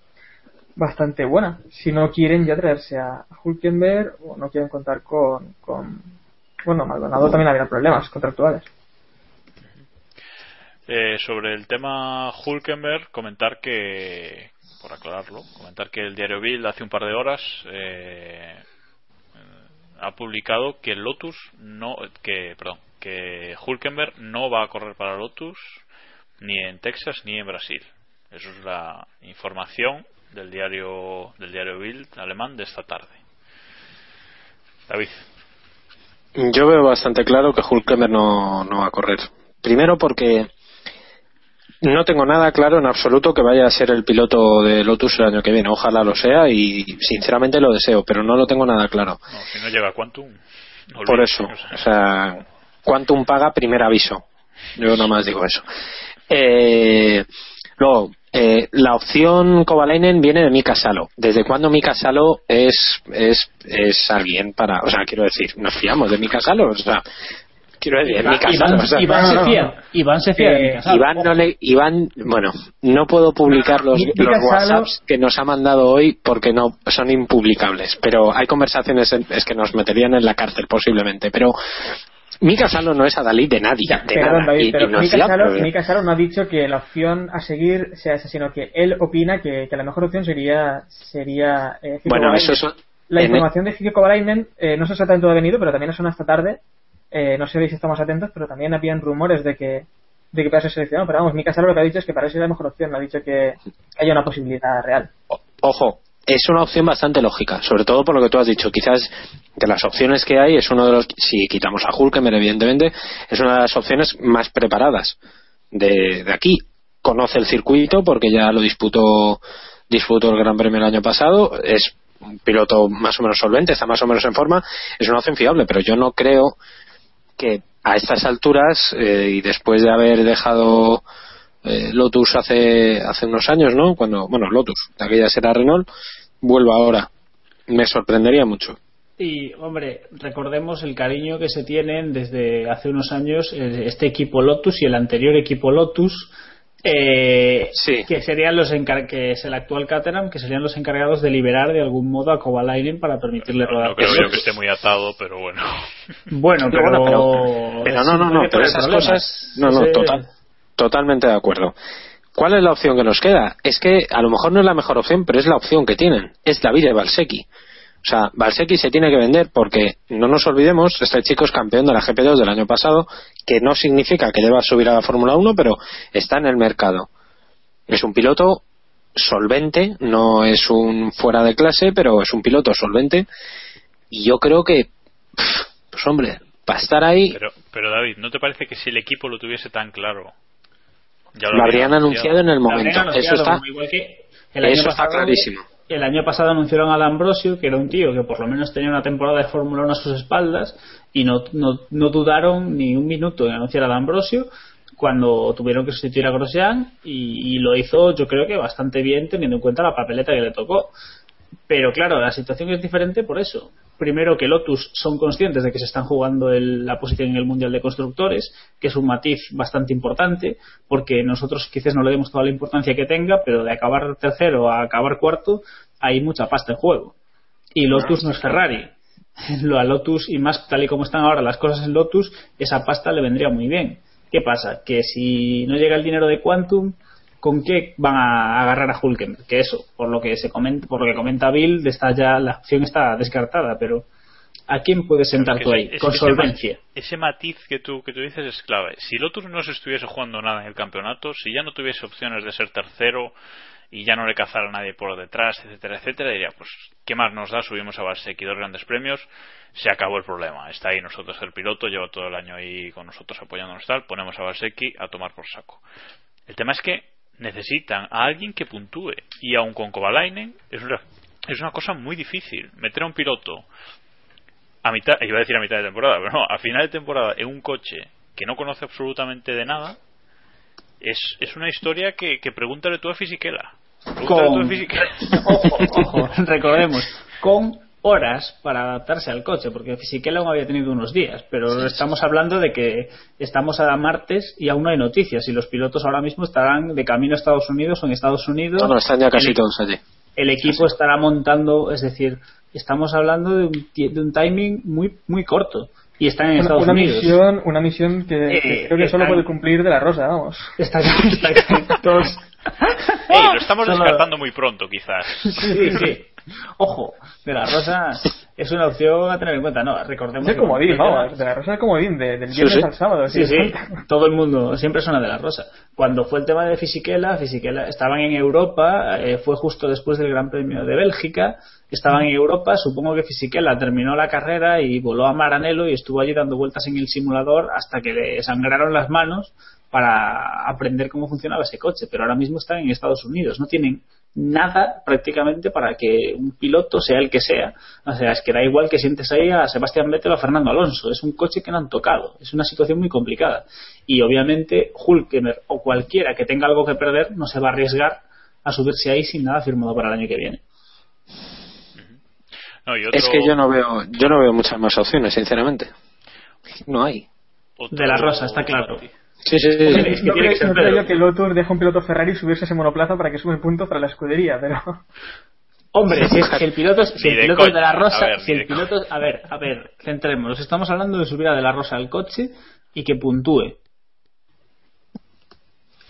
bastante buena. Si no quieren ya traerse a Hulkenberg o no quieren contar con, con bueno, Maldonado también había problemas contractuales. Eh, sobre el tema Hulkenberg, comentar que, por aclararlo, comentar que el diario Bild hace un par de horas eh, ha publicado que Lotus no, que, perdón, que Hulkenberg no va a correr para Lotus ni en Texas ni en Brasil. Eso es la información del diario del diario Bild alemán de esta tarde. David. Yo veo bastante claro que Hulkenberg no, no va a correr. Primero porque no tengo nada claro en absoluto que vaya a ser el piloto de Lotus el año que viene. Ojalá lo sea y sinceramente lo deseo, pero no lo tengo nada claro. No, si no llega Quantum. no Por eso, o sea, o sea, Quantum paga primer aviso. Yo nada más digo eso. Eh, luego, eh, la opción Kovalainen viene de Mika Salo. ¿Desde cuándo Mika Salo es, es, es alguien para, o sea, quiero decir, nos fiamos de Mika Salo? O sea, quiero decir, Iván, Mika Iván- no, se fía, no. Iván se fía de Eh, mi casado. Iván, no le, Iván, bueno, no puedo publicar los, los WhatsApps que nos ha mandado hoy porque no son impublicables, pero hay conversaciones en- es que nos meterían en la cárcel posiblemente, pero Mika Salo no es Adalid de nadie, de Perdón, nada, David, y- y pero no es Mika. Salo, Mika Salo no ha dicho que la opción a seguir sea esa, sino que él opina que, que la mejor opción sería sería eh, Bueno, eso es La en- información de Heikki Kovalainen, eh, no sé exactamente dónde ha venido, pero también ha sonado esta tarde. Eh, no sé si estamos atentos, pero también habían rumores de que de que pueda ser seleccionado. Pero vamos, Mika Salo lo que ha dicho es que para él sería la mejor opción. No ha dicho que haya una posibilidad real. Ojo, es una opción bastante lógica, sobre todo por lo que tú has dicho. Quizás de las opciones que hay es uno de los, si quitamos a Hulkenberg evidentemente, es una de las opciones más preparadas de, de aquí. Conoce el circuito porque ya lo disputó, disputó el Gran Premio el año pasado. Es un piloto más o menos solvente, está más o menos en forma. Es una opción fiable, pero yo no creo que a estas alturas eh, y después de haber dejado eh, Lotus hace hace unos años, ¿no? Cuando bueno Lotus, de aquella será Renault, vuelva ahora. Me sorprendería mucho. Y, hombre, recordemos el cariño que se tienen desde hace unos años eh, este equipo Lotus y el anterior equipo Lotus, eh, Sí. que serían los encar- que es el actual Caterham, que serían los encargados de liberar de algún modo a Kovalainen para permitirle no, rodar. no creo yo que esté muy atado, pero bueno. Bueno, Pero pero, bueno, pero- pero no, no, no, pero esas problemas. cosas, no, no, total, totalmente de acuerdo. ¿Cuál es la opción que nos queda? Es que a lo mejor no es la mejor opción, pero es la opción que tienen. Es David de Balsecki. O sea, Balsecki se tiene que vender porque, no nos olvidemos, este chico es campeón de la GP2 del año pasado, que no significa que deba subir a la Fórmula 1, pero está en el mercado. Es un piloto solvente, no es un fuera de clase, pero es un piloto solvente. Y yo creo que, pues hombre, para estar ahí, Pero, pero David, ¿no te parece que si el equipo lo tuviese tan claro? Ya lo habrían anunciado en el momento. Eso está, igual que el año eso está clarísimo. El año pasado anunciaron a Ambrosio, que era un tío que por lo menos tenía una temporada de Fórmula 1 a sus espaldas, y no, no, no dudaron ni un minuto en anunciar a Ambrosio cuando tuvieron que sustituir a Grosjean, y lo hizo yo creo que bastante bien teniendo en cuenta la papeleta que le tocó. Pero claro, la situación es diferente por eso. Primero que Lotus son conscientes de que se están jugando el- la posición en el Mundial de Constructores, que es un matiz bastante importante, porque nosotros quizás no le demos toda la importancia que tenga, pero de acabar tercero a acabar cuarto hay mucha pasta en juego. Y Lotus no es Ferrari. [laughs] Lo a Lotus, y más tal y como están ahora las cosas en Lotus, esa pasta le vendría muy bien. ¿Qué pasa? Que si no llega el dinero de Quantum, ¿con qué van a agarrar a Hulkenberg? Que eso, por lo que se comenta, por lo que comenta Bill, está ya la opción está descartada, pero ¿a quién puedes sentar Porque tú ahí? Con ese solvencia. Ese matiz que tú, que tú dices es clave. Si Lotus no se estuviese jugando nada en el campeonato, si ya no tuviese opciones de ser tercero y ya no le cazara a nadie por detrás, etcétera, etcétera, diría, pues, ¿qué más nos da? Subimos a Valsecchi dos grandes premios, se acabó el problema. Está ahí nosotros el piloto, lleva todo el año ahí con nosotros apoyándonos tal, ponemos a Valsecchi a tomar por saco. El tema es que necesitan a alguien que puntúe y aun con Kovalainen es una, es una cosa muy difícil. Meter a un piloto a mitad, iba a decir a mitad de temporada, pero no, a final de temporada en un coche que no conoce absolutamente de nada, es, es una historia que, que pregúntale tú a Fisichella. Pregúntale tú a Fisichella. [laughs] ojo, ojo, recordemos, con horas para adaptarse al coche, porque Fisichella aún había tenido unos días, pero estamos hablando de que estamos a martes y aún no hay noticias y los pilotos ahora mismo estarán de camino a Estados Unidos o en Estados Unidos. No, no, están ya casi El- todos allí. el equipo estará montando, es decir, estamos hablando de un, de un timing muy muy corto y están en Una, Estados una Unidos. misión, una misión que, Eh, que creo que solo puede cumplir de la Rosa, vamos. Está, está- todos- [laughs] [laughs] Ey, lo estamos descartando muy pronto, quizás. Sí, sí. Ojo, de la Rosa es una opción a tener en cuenta, ¿no? Recordemos Es el comodín, vamos. De la Rosa es comodín, de- del viernes sí. al sábado. Sí, sí, todo el mundo siempre suena de la rosa. Cuando fue el tema de Fisichella, Fisichella estaban en Europa, eh, fue justo después del Gran Premio de Bélgica, estaban en Europa, supongo que Fisichella terminó la carrera y voló a Maranello y estuvo allí dando vueltas en el simulador hasta que le sangraron las manos para aprender cómo funcionaba ese coche, pero ahora mismo están en Estados Unidos, no tienen nada prácticamente para que un piloto sea el que sea. O sea, es que da igual que sientes ahí a Sebastián Vettel o a Fernando Alonso. Es un coche que no han tocado. Es una situación muy complicada. Y obviamente Hulkemer o cualquiera que tenga algo que perder no se va a arriesgar a subirse ahí sin nada firmado para el año que viene. No, y otro- Es que yo no veo, yo no veo muchas más opciones, sinceramente. No hay. otro- De la Rosa, está claro. Sí, sí, sí. Hombre, es que no tiene creo, que ser no creo yo que Lotus deje a un piloto Ferrari subirse a ese monoplaza para que sume puntos para la escudería, pero [laughs] Hombre, si, es que el piloto, si el de piloto es de coña, la a Rosa, ver, si el de piloto, a ver, a ver, centrémonos. Estamos hablando de subir a de la Rosa al coche y que puntúe.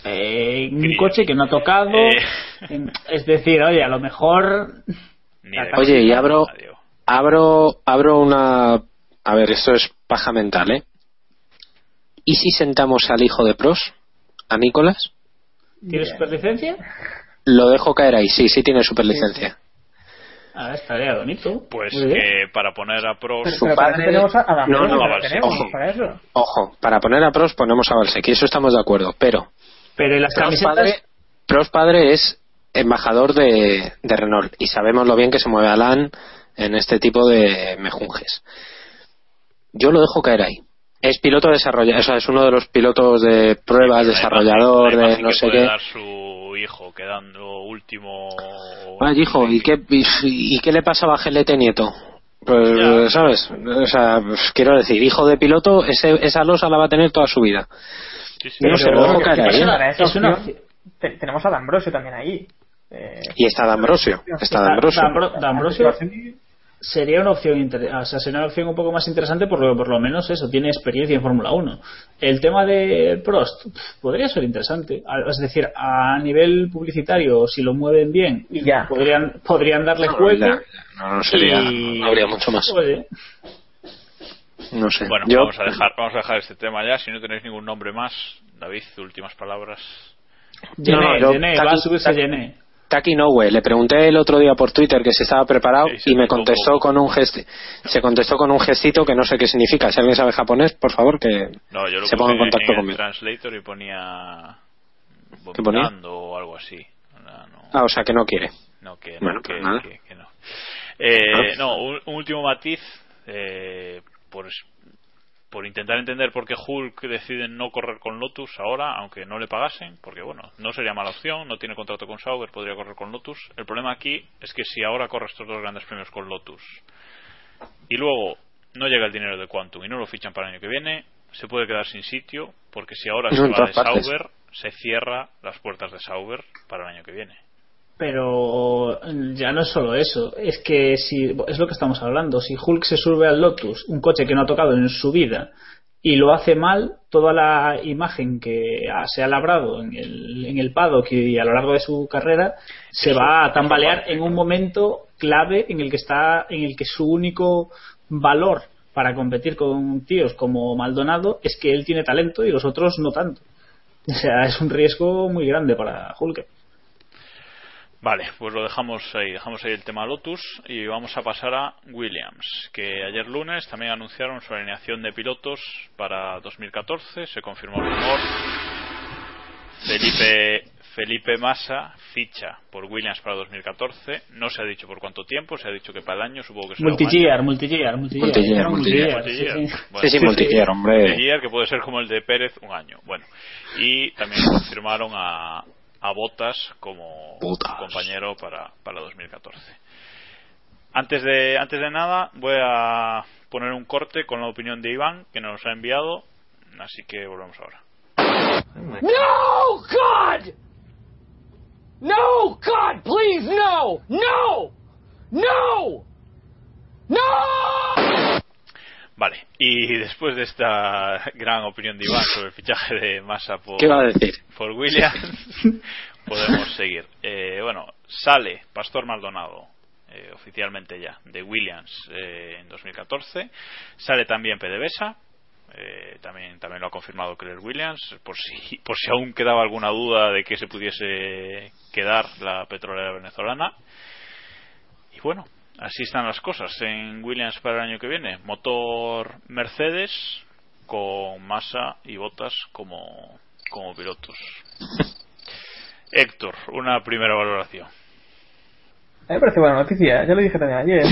Eh, un coche que no ha tocado, Eh. es decir, oye, a lo mejor de Oye, y abro, abro, abro una. A ver, esto es paja mental, ¿eh? ¿Y si sentamos al hijo de Pros, a Nicolás? ¿tiene superlicencia? Lo dejo caer ahí, sí, sí tiene superlicencia. Ah, estaría bonito. Pues que para poner a pros. Pero, Su pero padre- tenemos a No, no, Valsecchi. tenemos, Ojo. para eso. Ojo, para poner a Pros ponemos a Valsecchi, eso estamos de acuerdo, pero Pero en las Pros camisetas, padre, Pros padre es embajador de, de Renault y sabemos lo bien que se mueve Alan en este tipo de mejunjes. Yo lo dejo caer ahí. Es piloto desarrollador, o sea, es uno de los pilotos de pruebas, La desarrollador, la de no que sé puede qué. dar su hijo quedando último. Ay, hijo, ¿y qué, y, y qué le pasaba a Gelete Nieto? Pues, Ya. ¿sabes? O sea, pues, quiero decir, hijo de piloto, ese, esa losa la va a tener toda su vida. Sí, sí, No es una opción, te- tenemos a D'Ambrosio también ahí. Eh, Y está D'Ambrosio, está D'Ambrosio. D'Ambro- D'Ambrosio sería una opción inter- o sea, sería una opción un poco más interesante por lo, por lo menos eso tiene experiencia en Fórmula 1 el tema de Prost podría ser interesante A- es decir a nivel publicitario si lo mueven bien ya. podrían podrían darle No, juego ya, No, no sería, y- no habría mucho más. Oye, No sé. Bueno, Yo, vamos, a dejar, vamos a dejar este tema ya. Si no tenéis ningún nombre más, David, últimas palabras. Gené, no, yo- Gené, va a subirse Gené Taki Nowe, le pregunté el otro día por Twitter que si estaba preparado Sí, y me contestó con un gesto, se contestó con un gestito que no sé qué significa. Si alguien sabe japonés, por favor que No, yo lo se ponga en contacto en conmigo. translator y ponía. ¿Qué ponía? o algo así. No, no, Ah, o sea que no quiere. no, que, no, Bueno, que, pues nada. que- que no. Eh, Ah. no, un, un último matiz. eh, por, por intentar entender por qué Hulk decide no correr con Lotus ahora, aunque no le pagasen, porque bueno, no sería mala opción, no tiene contrato con Sauber, podría correr con Lotus. El problema aquí es que si ahora corre estos dos grandes premios con Lotus y luego no llega el dinero de Quantum y no lo fichan para el año que viene, se puede quedar sin sitio, porque si ahora se va de. Sauber, se cierra las puertas de Sauber para el año que viene. Pero ya no es solo eso es que si es lo que estamos hablando si Hulk se sube al Lotus un coche que no ha tocado en su vida y lo hace mal, toda la imagen que se ha labrado en el, en el paddock y a lo largo de su carrera se va a tambalear en un momento clave en el que está en el que su único valor para competir con tíos como Maldonado es que él tiene talento y los otros no tanto. O sea, es un riesgo muy grande para Hulk. Vale, pues lo dejamos ahí, dejamos ahí el tema Lotus y vamos a pasar a Williams, que ayer lunes también anunciaron su alineación de pilotos para 2014, se confirmó el rumor. Felipe Felipe Massa ficha por Williams para 2014, no se ha dicho por cuánto tiempo, se ha dicho que para el año, supongo que será Multigear, multigear, multigear. Multigear, sí, sí. Bueno, Sí, sí, multigear, hombre. Multigear, que puede ser como el de Pérez, un año. Bueno, y también confirmaron a, a Botas como compañero para, para 2014. Antes de, antes de nada, voy a poner un corte con la opinión de Iván, que nos ha enviado, así que volvemos ahora. No, God! No, God, please, no! No! No! No! Vale, y después de esta gran opinión de Iván sobre el fichaje de Massa por, ¿Qué va a decir? por Williams, [laughs] podemos seguir. Eh, bueno, sale Pastor Maldonado, eh, oficialmente ya, de Williams eh, en 2014. Sale también PDVSA, eh, también, también lo ha confirmado Claire Williams, por si, [laughs] por si aún quedaba alguna duda de que se pudiese quedar la petrolera venezolana. Y bueno, así están las cosas en Williams para el año que viene. Motor Mercedes con Massa y Botas como, como pilotos. Héctor, una primera valoración. A mí me parece buena noticia, ya lo dije también ayer.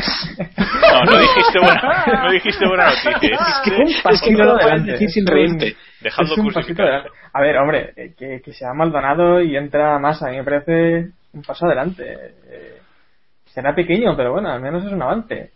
No, no dijiste buena, no dijiste buena noticia. dijiste un pasito no adelante. decir sin reírte. dejando es un pasito adelante. A ver, hombre, eh, que, que sea Maldonado y entra Massa, a mí me parece un paso adelante. Eh, será pequeño, pero bueno, al menos es un avance.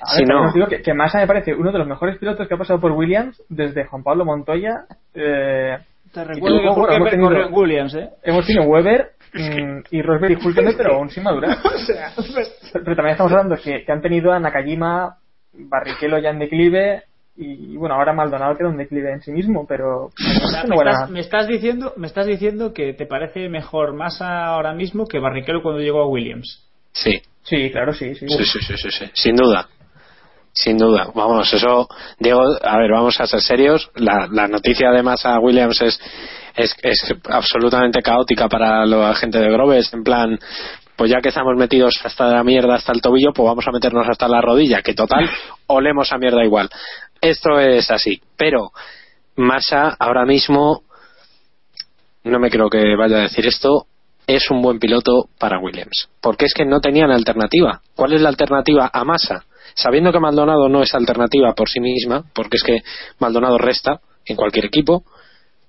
A no. os digo que, que Massa me parece uno de los mejores pilotos que ha pasado por Williams desde Juan Pablo Montoya. Eh, Te recuerdo que bueno, hemos tenido- Williams, ¿eh? hemos tenido Weber [laughs] mm, y Rosberg y Hulkenberg, pero aún sin madurar. [laughs] pero, [laughs] pero también estamos hablando que, que han tenido a Nakajima, Barrichello ya en declive y bueno, ahora Maldonado queda en declive en sí mismo, pero O sea, estás, me estás diciendo, me estás diciendo que te parece mejor Massa ahora mismo que Barrichello cuando llegó a Williams. Sí, Sí, claro, sí, sí. sí, sí, sí, sí, sí. sin duda. Sin duda, vamos, eso, Diego, a ver, vamos a ser serios. La, la noticia de Massa Williams es, es, es absolutamente caótica para la gente de Groves. En plan, pues ya que estamos metidos hasta la mierda, hasta el tobillo, pues vamos a meternos hasta la rodilla, que total, olemos a mierda igual. Esto es así. Pero, Massa ahora mismo, no me creo que vaya a decir esto, es un buen piloto para Williams. Porque es que no tenían alternativa. ¿Cuál es la alternativa a Massa? Sabiendo que Maldonado no es alternativa por sí misma, porque es que Maldonado resta en cualquier equipo,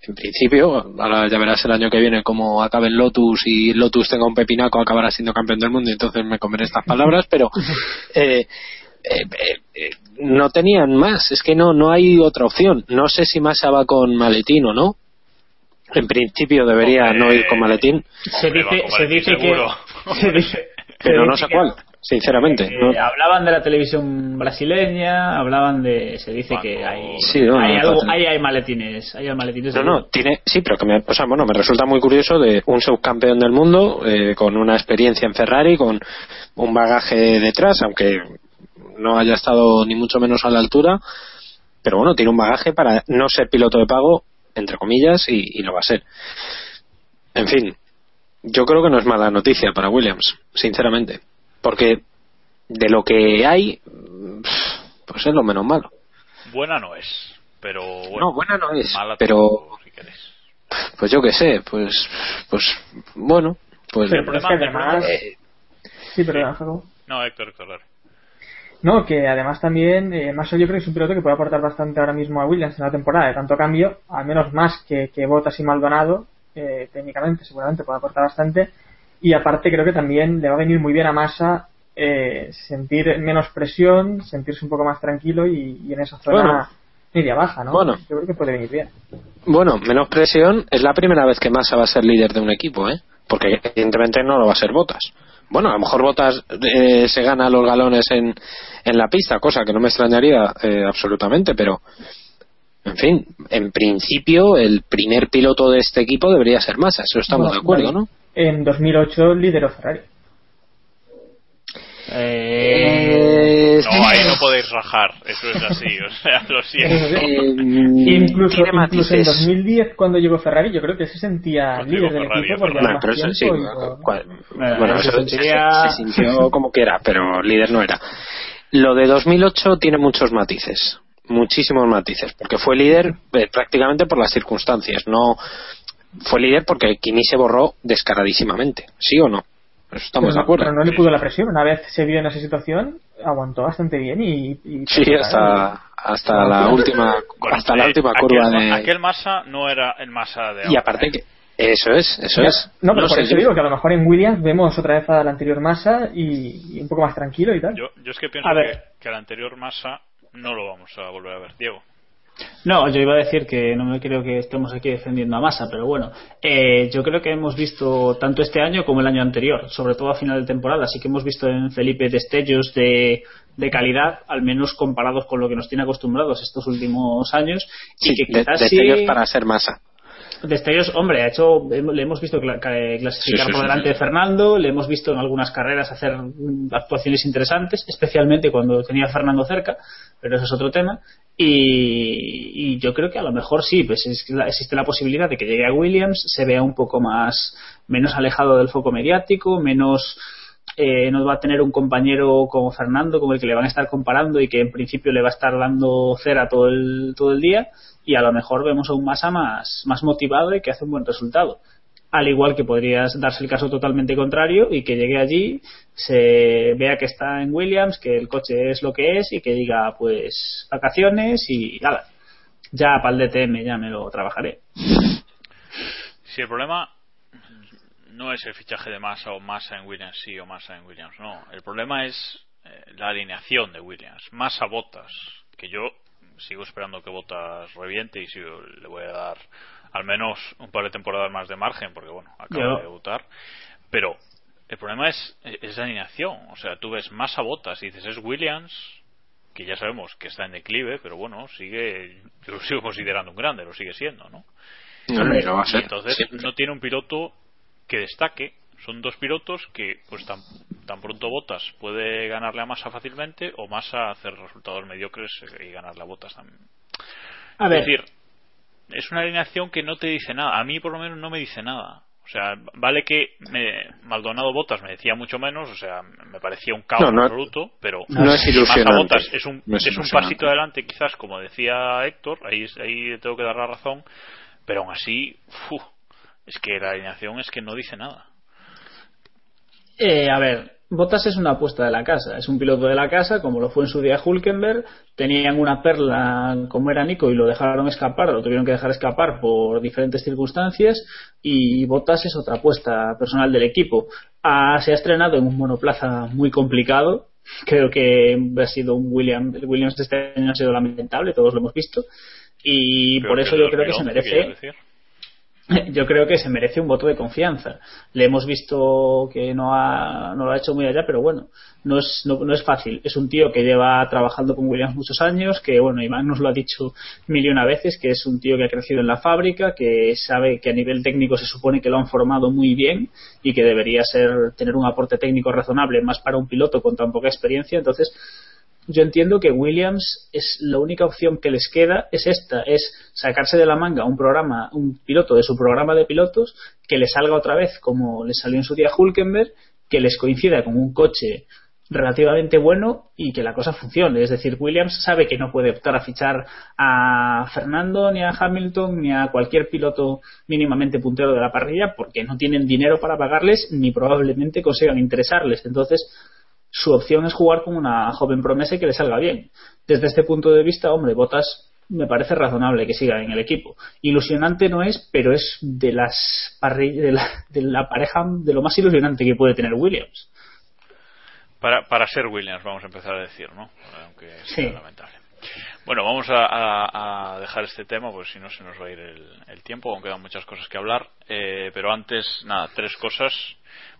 en principio, ahora ya verás el año que viene cómo acabe el Lotus y Lotus tenga un pepinaco, acabará siendo campeón del mundo y entonces me comeré estas [laughs] palabras, pero eh, eh, eh, eh, no tenían más, es que no, no hay otra opción. No sé si Massa va con maletín o no. En principio debería Hombre, no ir con maletín, Se dice, se Maletín dice que seguro. [laughs] se dice- pero se no sé cuál, sinceramente. Eh, no. hablaban de la televisión brasileña, hablaban de, se dice que hay, Sí, no, hay, no, algo, hay, hay maletines, hay maletines. No, no, tiene, sí, pero que me, o sea, bueno, me resulta muy curioso de un subcampeón del mundo eh, con una experiencia en Ferrari, con un bagaje detrás, aunque no haya estado ni mucho menos a la altura, pero bueno, tiene un bagaje para no ser piloto de pago, entre comillas, y, y lo va a ser. En fin, yo creo que no es mala noticia para Williams, sinceramente, porque de lo que hay, pues es lo menos malo. Buena no es, pero bueno. No, buena no es, mala pero si pues yo qué sé, pues, pues bueno, pues Pero, pero es que El problema- además... eh, Sí, perdón, Jacobo. No, Héctor, Héctor. No, que además también eh, Massa yo creo que es un piloto que puede aportar bastante ahora mismo a Williams en la temporada de tanto cambio, al menos más que, que Bottas y Maldonado, eh, técnicamente seguramente puede aportar bastante y aparte creo que también le va a venir muy bien a Massa eh, sentir menos presión, sentirse un poco más tranquilo y, y en esa zona Bueno. media baja, ¿no? Bueno. Yo creo que puede venir bien. bueno, menos presión, es la primera vez que Massa va a ser líder de un equipo, ¿eh? Porque evidentemente no lo va a ser Botas. Bueno, a lo mejor Botas eh, se gana los galones en, en la pista, cosa que no me extrañaría eh, absolutamente, pero en fin, en principio el primer piloto de este equipo debería ser Massa, eso estamos Bueno, de acuerdo, vale. ¿no? En 2008 lideró Ferrari. Eh, Eh, No, ahí no podéis rajar, eso es así, o sea, lo [laughs] siento. Eh, incluso, en matices. 2010 cuando llegó Ferrari yo creo que se sentía Cuando líder del Ferrari, equipo porque Bueno, era pero eso sí, Bueno, bueno, se [laughs] se sintió como quiera, pero líder no era. Lo de 2008 tiene muchos matices, muchísimos matices, porque fue líder eh, prácticamente por las circunstancias, no fue líder porque Kimi se borró descaradísimamente, ¿sí o no? Estamos pero, de no, acuerdo. pero no le pudo la presión. Una vez se vio en esa situación, aguantó bastante bien y. y Sí, hasta, hasta la última, Bueno, hasta la eh, última aquel, curva de. Aquel masa no era el masa de Y aparte ¿eh? que. Eso es, eso Ya, es. No, pero por eso yo- digo que a lo mejor en Williams vemos otra vez al anterior Massa y, y un poco más tranquilo y tal. Yo, yo es que pienso A que, ver. que el anterior masa no lo vamos a volver a ver, Diego. No, yo iba a decir que no me creo que estemos aquí defendiendo a Massa, pero bueno, eh, yo creo que hemos visto tanto este año como el año anterior, sobre todo a final de temporada, así que hemos visto en Felipe destellos de, de calidad, al menos comparados con lo que nos tiene acostumbrados estos últimos años, sí, y que de- quizás destellos sí- para ser masa. Destellos, hombre, ha hecho, le hemos visto cla- ca- clasificar Sí, sí, por delante sí. de Fernando, le hemos visto en algunas carreras hacer actuaciones interesantes, especialmente cuando tenía a Fernando cerca, pero eso es otro tema. Y, y yo creo que a lo mejor sí, pues existe la posibilidad de que llegue a Williams, se vea un poco más, menos alejado del foco mediático, menos, eh, no va a tener un compañero como Fernando, como el que le van a estar comparando y que en principio le va a estar dando cera todo el, todo el día, y a lo mejor vemos a un Massa más, más motivado y que hace un buen resultado. Al igual que podrías darse el caso totalmente contrario y que llegue allí, se vea que está en Williams, que el coche es lo que es y que diga, pues, vacaciones y nada. Ya para el DTM ya me lo trabajaré. Si el problema no es el fichaje de Massa o Massa en Williams sí o Massa en Williams no, el problema es eh, la alineación de Williams. Massa Botas, que yo sigo esperando que Botas reviente y sigo- le voy a dar al menos un par de temporadas más de margen porque bueno, acaba de debutar, pero el problema es, es la alineación, o sea, tú ves Massa Botas y dices es Williams que ya sabemos que está en declive, pero bueno, sigue, yo lo sigo considerando un grande, lo sigue siendo, ¿no? Lo va a ser. entonces siempre. no tiene un piloto que destaque. Son dos pilotos que, pues tan, tan pronto Botas puede ganarle a Massa fácilmente o Massa hacer resultados mediocres y ganarle a Botas también. A Es decir, es una alineación que no te dice nada. A mí, por lo menos, no me dice nada. O sea, vale que me- Maldonado Botas me decía mucho menos, o sea, me parecía un caos No, no- absoluto, pero no es Massa ilusionante. Botas es un, No es es un pasito adelante, quizás, como decía Héctor, ahí, ahí le tengo que dar la razón, pero aún así, fu, es que la alineación es que no dice nada. Eh, a ver, Bottas es una apuesta de la casa, es un piloto de la casa, como lo fue en su día Hulkenberg. Tenían una perla como era Nico y lo dejaron escapar, lo tuvieron que dejar escapar por diferentes circunstancias. Y Bottas es otra apuesta personal del equipo. Ah, se ha estrenado en un monoplaza muy complicado. Creo que ha sido un Williams, Williams este año ha sido lamentable, todos lo hemos visto. Y por eso yo creo que se 2011, merece. [laughs] yo creo que se merece un voto de confianza. Le hemos visto que no, ha, no lo ha hecho muy allá, pero bueno, no es, no, no es fácil. Es un tío que lleva trabajando con Williams muchos años, que bueno, Iván nos lo ha dicho mil y una veces, que es un tío que ha crecido en la fábrica, que sabe que a nivel técnico se supone que lo han formado muy bien y que debería ser tener un aporte técnico razonable más para un piloto con tan poca experiencia. Entonces, yo entiendo que Williams es la única opción que les queda es esta, es sacarse de la manga un programa, un piloto de su programa de pilotos que le salga otra vez como le salió en su día Hulkenberg, que les coincida con un coche relativamente bueno y que la cosa funcione. Es decir, Williams sabe que no puede optar a fichar a Fernando, ni a Hamilton, ni a cualquier piloto mínimamente puntero de la parrilla porque no tienen dinero para pagarles ni probablemente consigan interesarles. Entonces, su opción es jugar con una joven promesa y que le salga bien. Desde este punto de vista, hombre, Botas me parece razonable que siga en el equipo. Ilusionante no es, pero es de las parri- de la, de la pareja de lo más ilusionante que puede tener Williams. Para, para ser Williams, vamos a empezar a decir, ¿no? Aunque sea Sí. lamentable. Bueno, vamos a, a- a dejar este tema, pues si no se nos va a ir el, el tiempo, aunque quedan muchas cosas que hablar. Eh, pero antes, nada, tres cosas.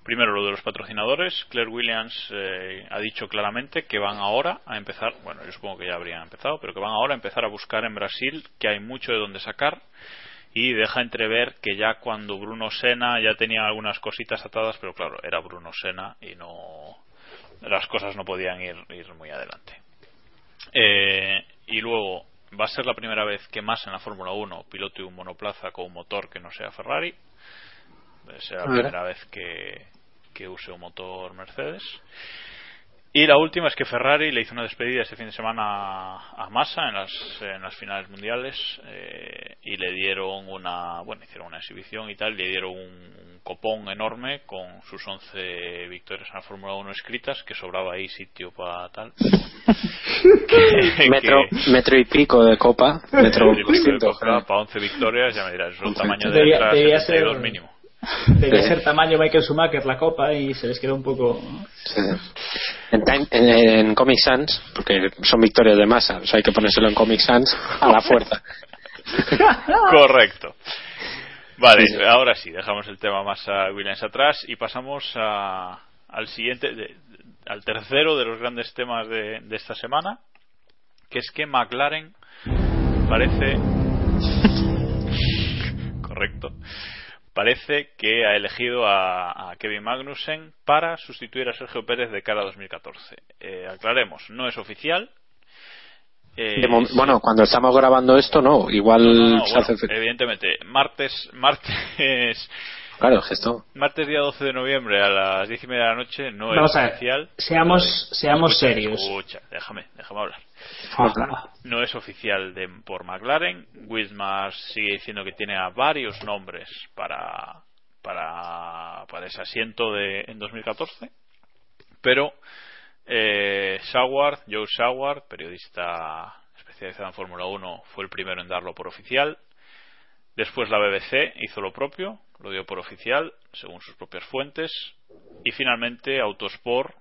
Primero, lo de los patrocinadores. Claire Williams eh, ha dicho claramente que van ahora a empezar, bueno, yo supongo que ya habrían empezado, pero que van ahora a empezar a buscar en Brasil, que hay mucho de donde sacar. Y deja entrever que ya cuando Bruno Sena ya tenía algunas cositas atadas, pero claro, era Bruno Sena y no las cosas no podían ir, ir muy adelante. Eh, y luego va a ser la primera vez que más en la Fórmula 1 pilote un monoplaza con un motor que no sea Ferrari. Será la primera vez que, que use un motor Mercedes. Y la última es que Ferrari le hizo una despedida este fin de semana a, Massa en las, en las finales mundiales eh, y le dieron una, bueno, hicieron una exhibición y tal, le dieron un copón enorme con sus 11 victorias en la Fórmula 1 escritas, que sobraba ahí sitio para tal. [laughs] Que- metro, que- metro y pico de copa. Metro y pico de 200, coca para 11 victorias, ya me dirás, es un tamaño de Debía- letras debía 72 ser- mínimo. Debe ser tamaño Michael Schumacher la copa y se les queda un poco. Sí. En, Time- en, en Comic Sans, porque son victorias de masa, o sea, hay que ponérselo en Comic Sans a la fuerza. [laughs] Correcto. Vale, Sí, sí. ahora sí, dejamos el tema más a Williams atrás y pasamos a- al siguiente, de- al tercero de los grandes temas de, de esta semana, que es que McLaren parece. [laughs] Correcto. Parece que ha elegido a, a Kevin Magnussen para sustituir a Sergio Pérez de cara a 2014. Eh, aclaremos, no es oficial. Eh, De mom- sí. bueno, cuando estamos grabando esto, no, igual No, no, no, se bueno, hace. evidentemente, martes, martes, Claro, es que esto. martes día 12 de noviembre a las diez y media de la noche no Vamos es a ver, oficial. seamos- seamos Escucha, serios. Escucha, déjame, déjame hablar. No es oficial de, por McLaren. Wismar sigue diciendo que tiene a varios nombres para, para, para ese asiento de, en 2014. Pero eh, Saward, Joe Saward, periodista especializado en Fórmula 1, fue el primero en darlo por oficial. Después la BBC hizo lo propio, lo dio por oficial, según sus propias fuentes. Y finalmente Autosport,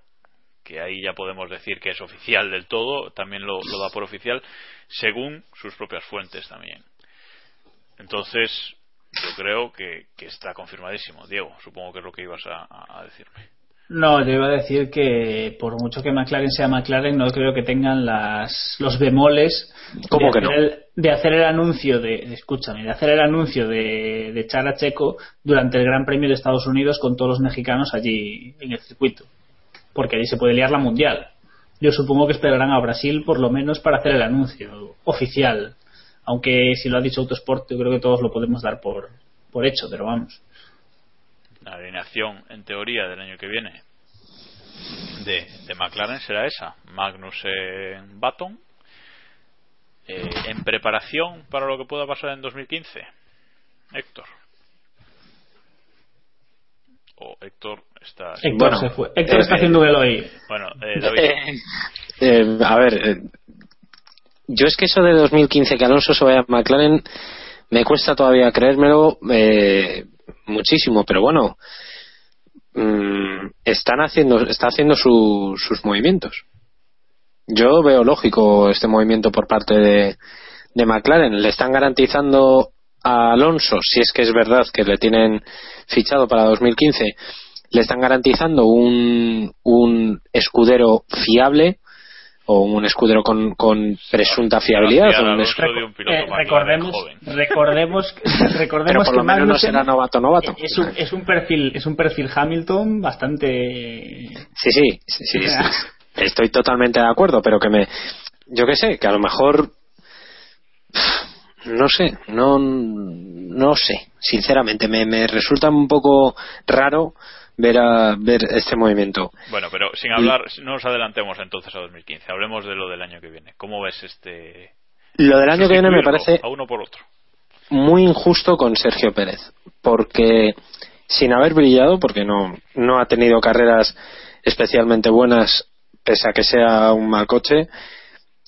que ahí ya podemos decir que es oficial del todo, también lo, da por oficial, según sus propias fuentes también. Entonces, yo creo que, está confirmadísimo. Diego, supongo que es lo que ibas a decirme. No, yo iba a decir que por mucho que McLaren sea McLaren, no creo que tengan las, los bemoles ¿Cómo de, que hacer no? el, de hacer el anuncio de, escúchame, de hacer el anuncio de, de echar a Checo durante el Gran Premio de Estados Unidos con todos los mexicanos allí en el circuito, porque ahí se puede liar la mundial. Yo supongo que esperarán a Brasil por lo menos para hacer el anuncio oficial, aunque si lo ha dicho Autosport, yo creo que todos lo podemos dar por, por hecho, pero vamos. La alineación, en teoría, del año que viene de, de McLaren será esa. Magnussen Baton. Eh, en preparación para lo que pueda pasar en 2015. Héctor. O Héctor está. Héctor Bueno, se fue. Héctor eh, está eh, haciendo un Eloy. Bueno, eh, David. Eh, eh, a ver, eh, yo es que eso de 2015 que Alonso se vaya a McLaren me cuesta todavía creérmelo eh, muchísimo, pero bueno, mm, están haciendo, está haciendo su- sus movimientos. Yo veo lógico este movimiento por parte de, de McLaren. Le están garantizando a Alonso, si es que es verdad que le tienen fichado para 2015, le están garantizando un, un escudero fiable o un escudero con, con presunta fiabilidad. O un Alonso escu- de un piloto Eh, recordemos, joven. recordemos, [laughs] pero recordemos por que lo menos no será novato novato. es un, es un perfil, es un perfil Hamilton bastante Sí, sí, sí, sí, sí. Estoy totalmente de acuerdo, pero que me. Yo qué sé, que a lo mejor. No sé, no, no sé. Sinceramente, me, me resulta un poco raro ver, a, ver este movimiento. Bueno, pero sin hablar, no nos adelantemos entonces a 2015. Hablemos de lo del año que viene. ¿Cómo ves este. Lo del año que viene me parece A uno por otro. muy injusto con Sergio Pérez, porque sin haber brillado, porque no, no ha tenido carreras especialmente buenas, pese a que sea un mal coche,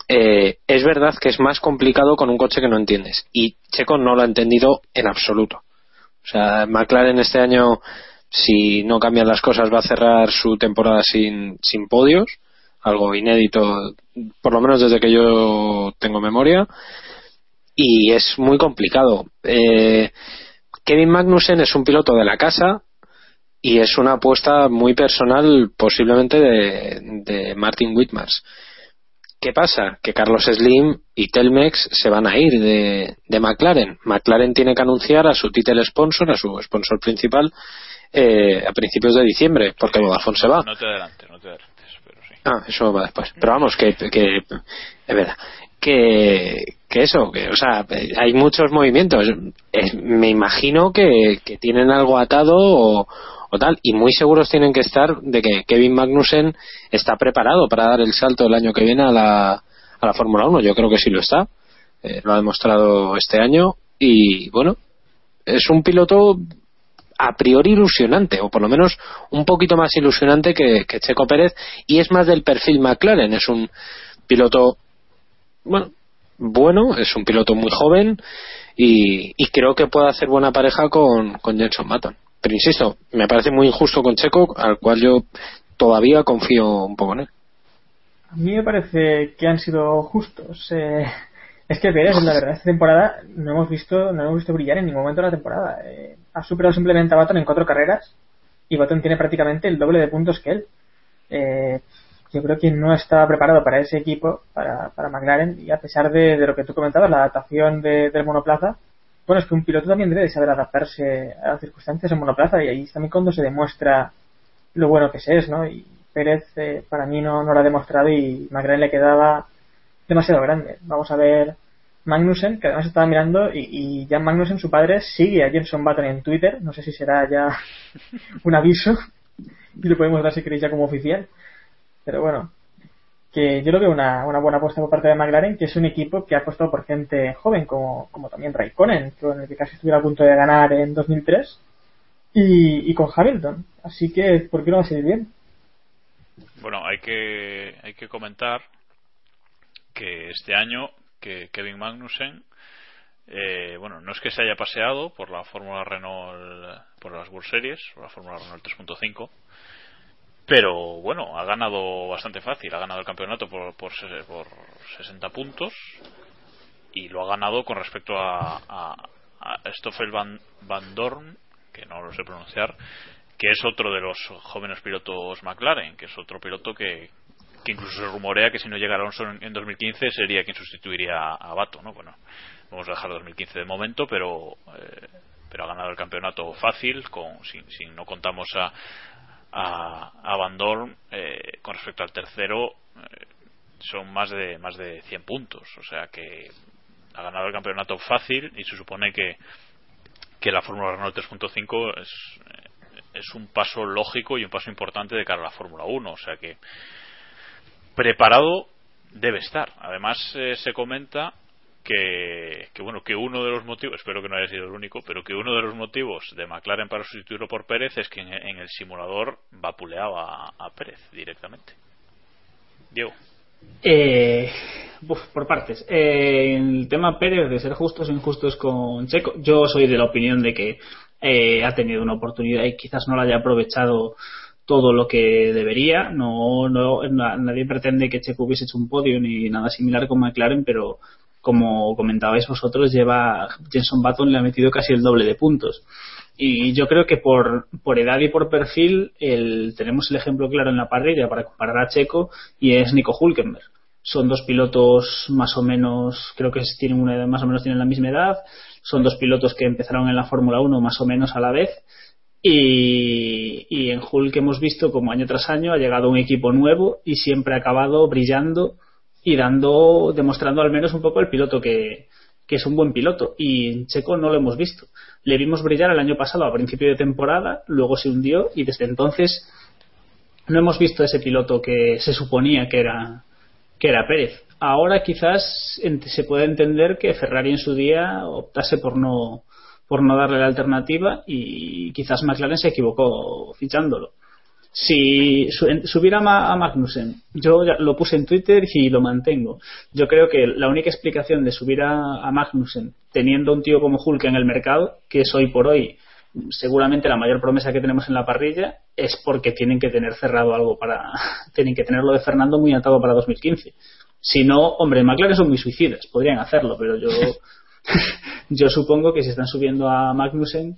eh, es verdad que es más complicado con un coche que no entiendes. Y Checo no lo ha entendido en absoluto. O sea, McLaren este año, si no cambian las cosas, va a cerrar su temporada sin, sin podios, algo inédito, por lo menos desde que yo tengo memoria y es muy complicado. Eh, Kevin Magnussen es un piloto de la casa y es una apuesta muy personal posiblemente de, Martin Whitmars. ¿Qué pasa? Que Carlos Slim y Telmex se van a ir de, de McLaren. McLaren tiene que anunciar a su title sponsor, a su sponsor principal, eh, a principios de diciembre, porque Vodafone se va. No te adelantes, no te adelantes, pero sí. Ah, eso va después. Pero vamos, que, que es verdad. Que, que eso, que, o sea, hay muchos movimientos. Me imagino que, que tienen algo atado o, o tal, y muy seguros tienen que estar de que Kevin Magnussen está preparado para dar el salto el año que viene a la, a la Fórmula 1. Yo creo que sí lo está. Eh, lo ha demostrado este año y bueno, es un piloto a priori ilusionante, o por lo menos un poquito más ilusionante que, Checo Pérez, y es más del perfil McLaren. Es un piloto, bueno, bueno, es un piloto muy joven y, y creo que puede hacer buena pareja con, con Jenson Button. Pero insisto, me parece muy injusto con Checo, al cual yo todavía confío un poco en él. A mí me parece que han sido justos. Eh, es que Pérez, la verdad, esta temporada no hemos visto, no hemos visto brillar en ningún momento de la temporada. Eh, ha superado simplemente a Baton en cuatro carreras y Baton tiene prácticamente el doble de puntos que él. Eh, yo creo que no estaba preparado para ese equipo, para, para McLaren, y a pesar de, de lo que tú comentabas, la adaptación de, del monoplaza, bueno, es que un piloto también debe de saber adaptarse a las circunstancias en monoplaza y ahí es también cuando se demuestra lo bueno que se es, ¿no? Y Pérez eh, para mí no, no lo ha demostrado y McLaren le quedaba demasiado grande. Vamos a ver Magnussen, que además estaba mirando, y, y Jan Magnussen, su padre, sigue a Jenson Button en Twitter. No sé si será ya [laughs] un aviso, [laughs] y lo podemos dar si queréis ya como oficial. Pero bueno, que yo lo veo una, una buena apuesta por parte de McLaren, que es un equipo que ha apostado por gente joven, como, como también Raikkonen, con el que casi estuviera a punto de ganar en 2003, y, y con Hamilton. Así que, ¿por qué no va a salir bien? Bueno, hay que, hay que comentar que este año que Kevin Magnussen eh, bueno, no es que se haya paseado por la Fórmula Renault, por las World Series, por la Fórmula Renault 3.5, pero bueno, ha ganado bastante fácil, ha ganado el campeonato por, por, por 60 puntos y lo ha ganado con respecto a, a, Stoffel Van, Van Dorn, que no lo sé pronunciar, que es otro de los jóvenes pilotos McLaren, que es otro piloto que, que incluso se rumorea que si no llega Alonso en, en 2015 sería quien sustituiría a, Bato, ¿no? Bueno, vamos a dejar 2015 de momento, pero eh, pero ha ganado el campeonato fácil, con si, si no contamos a a, Van Dorn eh, con respecto al tercero eh, son más de más de 100 puntos, o sea que ha ganado el campeonato fácil y se supone que que la Fórmula Renault 3.5 es es un paso lógico y un paso importante de cara a la Fórmula 1, o sea que preparado debe estar. Además eh, se comenta que, que, bueno que uno de los motivos, espero que no haya sido el único, pero que uno de los motivos de McLaren para sustituirlo por Pérez es que en, el simulador vapuleaba a, Pérez directamente. Diego. Eh, uf, por partes. Eh, el tema Pérez de ser justos o injustos con Checo, yo soy de la opinión de que eh, ha tenido una oportunidad y quizás no la haya aprovechado todo lo que debería. No, no, nadie pretende que Checo hubiese hecho un podio ni nada similar con McLaren, pero como comentabais vosotros, lleva Jenson Button le ha metido casi el doble de puntos. Y yo creo que por, por edad y por perfil el, tenemos el ejemplo claro en la parrilla para comparar a Checo y es Nico Hulkenberg. Son dos pilotos más o menos, creo que tienen una edad, más o menos tienen la misma edad. Son dos pilotos que empezaron en la Fórmula 1 más o menos a la vez y, y, en Hulk hemos visto como año tras año ha llegado un equipo nuevo y siempre ha acabado brillando y dando, demostrando al menos un poco el piloto que, que es un buen piloto. Y en Checo no lo hemos visto. Le vimos brillar el año pasado a principio de temporada, luego se hundió y desde entonces no hemos visto ese piloto que se suponía que era, que era Pérez. Ahora quizás se puede entender que Ferrari en su día optase por no, por no darle la alternativa y quizás McLaren se equivocó fichándolo. Si subiera a Magnussen, yo lo puse en Twitter y lo mantengo. Yo creo que la única explicación de subir a Magnussen teniendo un tío como Hulk en el mercado, que es hoy por hoy seguramente la mayor promesa que tenemos en la parrilla, es porque tienen que tener cerrado algo para. [laughs] tienen que tenerlo de Fernando muy atado para 2015. Si no, hombre, McLaren son muy suicidas, podrían hacerlo, pero yo. [laughs] yo supongo que si están subiendo a Magnussen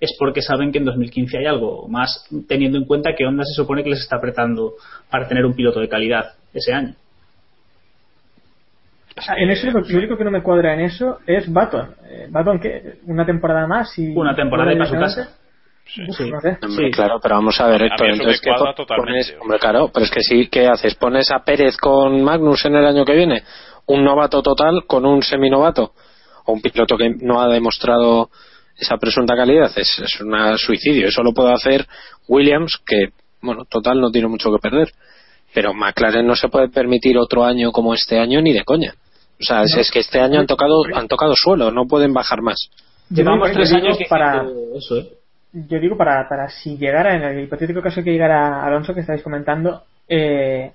es porque saben que en 2015 hay algo más, teniendo en cuenta que Honda se supone que les está apretando para tener un piloto de calidad ese año. O sea, en eso lo único que no me cuadra en eso es Baton. Eh, Baton que una temporada más y una temporada para su casa. Sí. Sí. No sé. Hombre, Sí. Claro, pero vamos a ver, Héctor, entonces ¿qué pones? Hombre, claro, pero es que sí, ¿qué haces? ¿Pones a Pérez con Magnus en el año que viene? ¿Un novato total con un seminovato? ¿O un piloto que no ha demostrado esa presunta calidad? Es, es un suicidio. Eso lo puede hacer Williams, que, bueno, total no tiene mucho que perder. Pero McLaren no se puede permitir otro año como este año ni de coña. O sea, es, No. es que este año han tocado, han tocado suelo, no pueden bajar más. Llevamos tres años para- diciendo eso, ¿eh? Yo digo para, para si llegara, en el hipotético caso que llegara Alonso que estáis comentando, eh,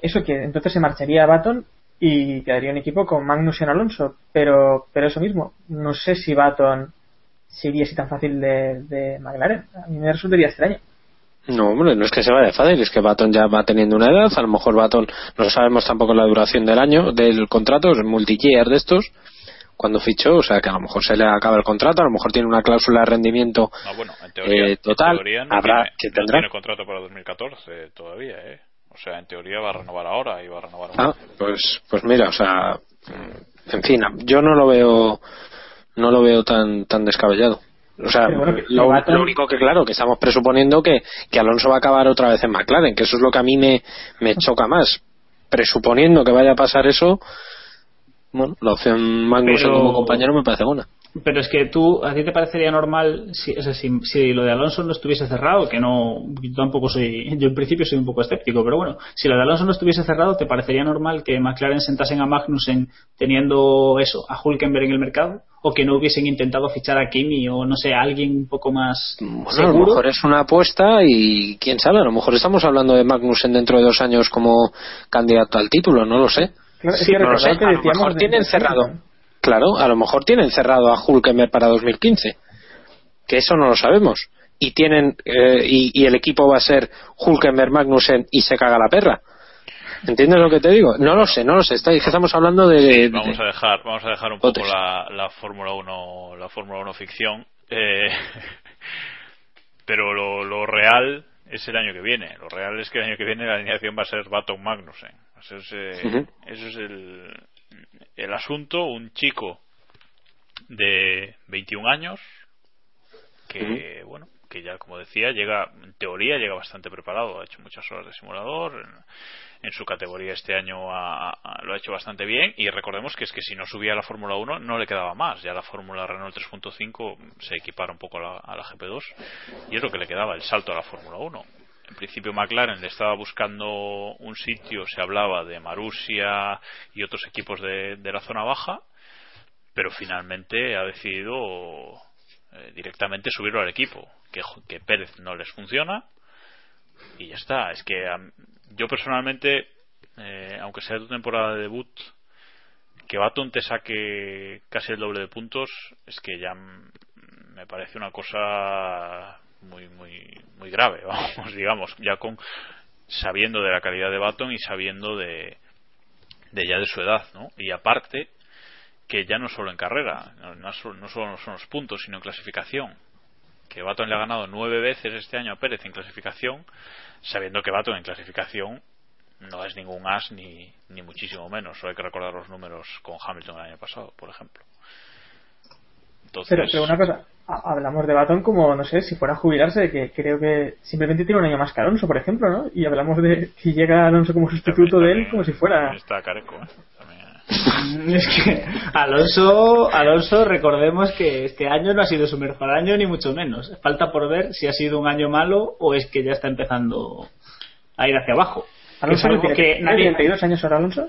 eso que entonces se marcharía a Baton y quedaría un equipo con Magnus en Alonso. Pero, pero eso mismo, no sé si Baton sería así tan fácil de, de McLaren. A mí me resultaría extraño. No, hombre, no es que se vaya fácil, es que Baton ya va teniendo una edad, a lo mejor Baton, no sabemos tampoco la duración del año, del contrato, es multi-year de estos, cuando fichó, o sea que a lo mejor se le acaba el contrato, a lo mejor tiene una cláusula de rendimiento No, bueno, en teoría, eh, total, en teoría no, habrá tiene, que no tendrá. tiene contrato para 2014 todavía, ¿eh? O sea, en teoría va a renovar ahora y va a renovar un Ah, pues, pues mira, o sea, en fin, yo no lo veo, no lo veo tan, tan descabellado. O sea, bueno, lo, lo único que claro, que estamos presuponiendo que, que Alonso va a acabar otra vez en McLaren, que eso es lo que a mí me, me choca más. Presuponiendo que vaya a pasar eso, bueno, la opción Magnussen Pero- como compañero me parece buena. Pero es que tú, ¿a ti te parecería normal si, o sea, si, si lo de Alonso no estuviese cerrado? Que no, yo tampoco soy, yo en principio soy un poco escéptico, pero bueno, si lo de Alonso no estuviese cerrado, ¿te parecería normal que McLaren sentasen a Magnussen teniendo eso, a Hulkenberg en el mercado? ¿O que no hubiesen intentado fichar a Kimi o no sé, a alguien un poco más Bueno, a lo seguro? mejor es una apuesta y quién sabe, a lo mejor estamos hablando de Magnussen dentro de dos años como candidato al título, no lo sé. Claro, es Sí, que no lo sé, que a lo mejor tienen cerrado. Claro, a lo mejor tienen cerrado a Hulkenberg para 2015. Que eso no lo sabemos. Y tienen eh, y, y el equipo va a ser Hulkenberg, Magnussen y se caga la perra. ¿Entiendes lo que te digo? No lo sé, no lo sé. Está- estamos hablando de. vamos a dejar vamos a dejar un poco la, la Fórmula 1 la Fórmula 1 ficción eh, [laughs] pero lo, lo real es el año que viene lo real es que el año que viene la alineación va a ser Baton Magnussen eso es, eh, eso es el, el asunto un chico de 21 años que bueno que ya como decía llega en teoría llega bastante preparado ha hecho muchas horas de simulador en, en su categoría este año ha- ha- lo ha hecho bastante bien y recordemos que es que si no subía a la Fórmula 1 no le quedaba más. Ya la Fórmula Renault 3.5 se equipara un poco a la, a la GP2 y es lo que le quedaba el salto a la Fórmula 1 en principio McLaren le estaba buscando un sitio se hablaba de Marussia y otros equipos de, de la zona baja pero finalmente ha decidido eh, directamente subirlo al equipo que, que Pérez no les funciona y ya está. Es que am, yo personalmente eh, aunque sea tu temporada de debut que Baton te saque casi el doble de puntos es que ya me parece una cosa muy muy muy grave [laughs] vamos digamos ya con sabiendo de la calidad de Baton y sabiendo de de ya de su edad no y aparte que ya no solo en carrera, no, no solo no son los puntos, sino en clasificación. Que Baton le ha ganado nueve veces este año a Pérez en clasificación, sabiendo que Baton en clasificación no es ningún as ni, ni muchísimo menos. Solo hay que recordar los números con Hamilton el año pasado, por ejemplo. Entonces, Pero, pero una cosa, hablamos de Baton como, no sé, si fuera a jubilarse, que creo que simplemente tiene un año más que Alonso, por ejemplo, ¿no? Y hablamos de que llega Alonso como sustituto de él, como si fuera... está careco, ¿eh? [laughs] Es que Alonso, Alonso, recordemos que este año no ha sido su mejor año, ni mucho menos. Falta por ver si ha sido un año malo o es que ya está empezando a ir hacia abajo. Que Alonso que ¿tiene nadie, 32 años ahora Alonso.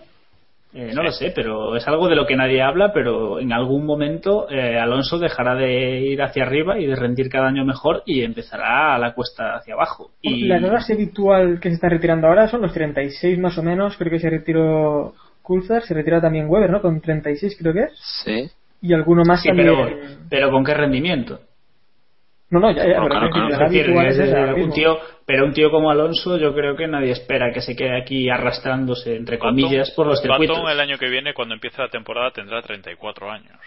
Eh, no lo sé, pero es algo de lo que nadie habla, pero en algún momento eh, Alonso dejará de ir hacia arriba y de rendir cada año mejor y empezará a la cuesta hacia abajo. Y La edad habitual que se está retirando ahora son los 36 más o menos, creo que se retiró Coulthard, se retira también Weber, ¿no? Con 36 creo que es. Sí. Y alguno más Sí, también. pero, pero ¿con qué rendimiento? No, no, ya, ya, No, pero claro, que claro. la Es decir, habitual es un tío, pero un tío como Alonso, yo creo que nadie espera que se quede aquí arrastrándose, entre comillas, por los Baton circuitos. el año que viene, cuando empiece la temporada, tendrá 34 años.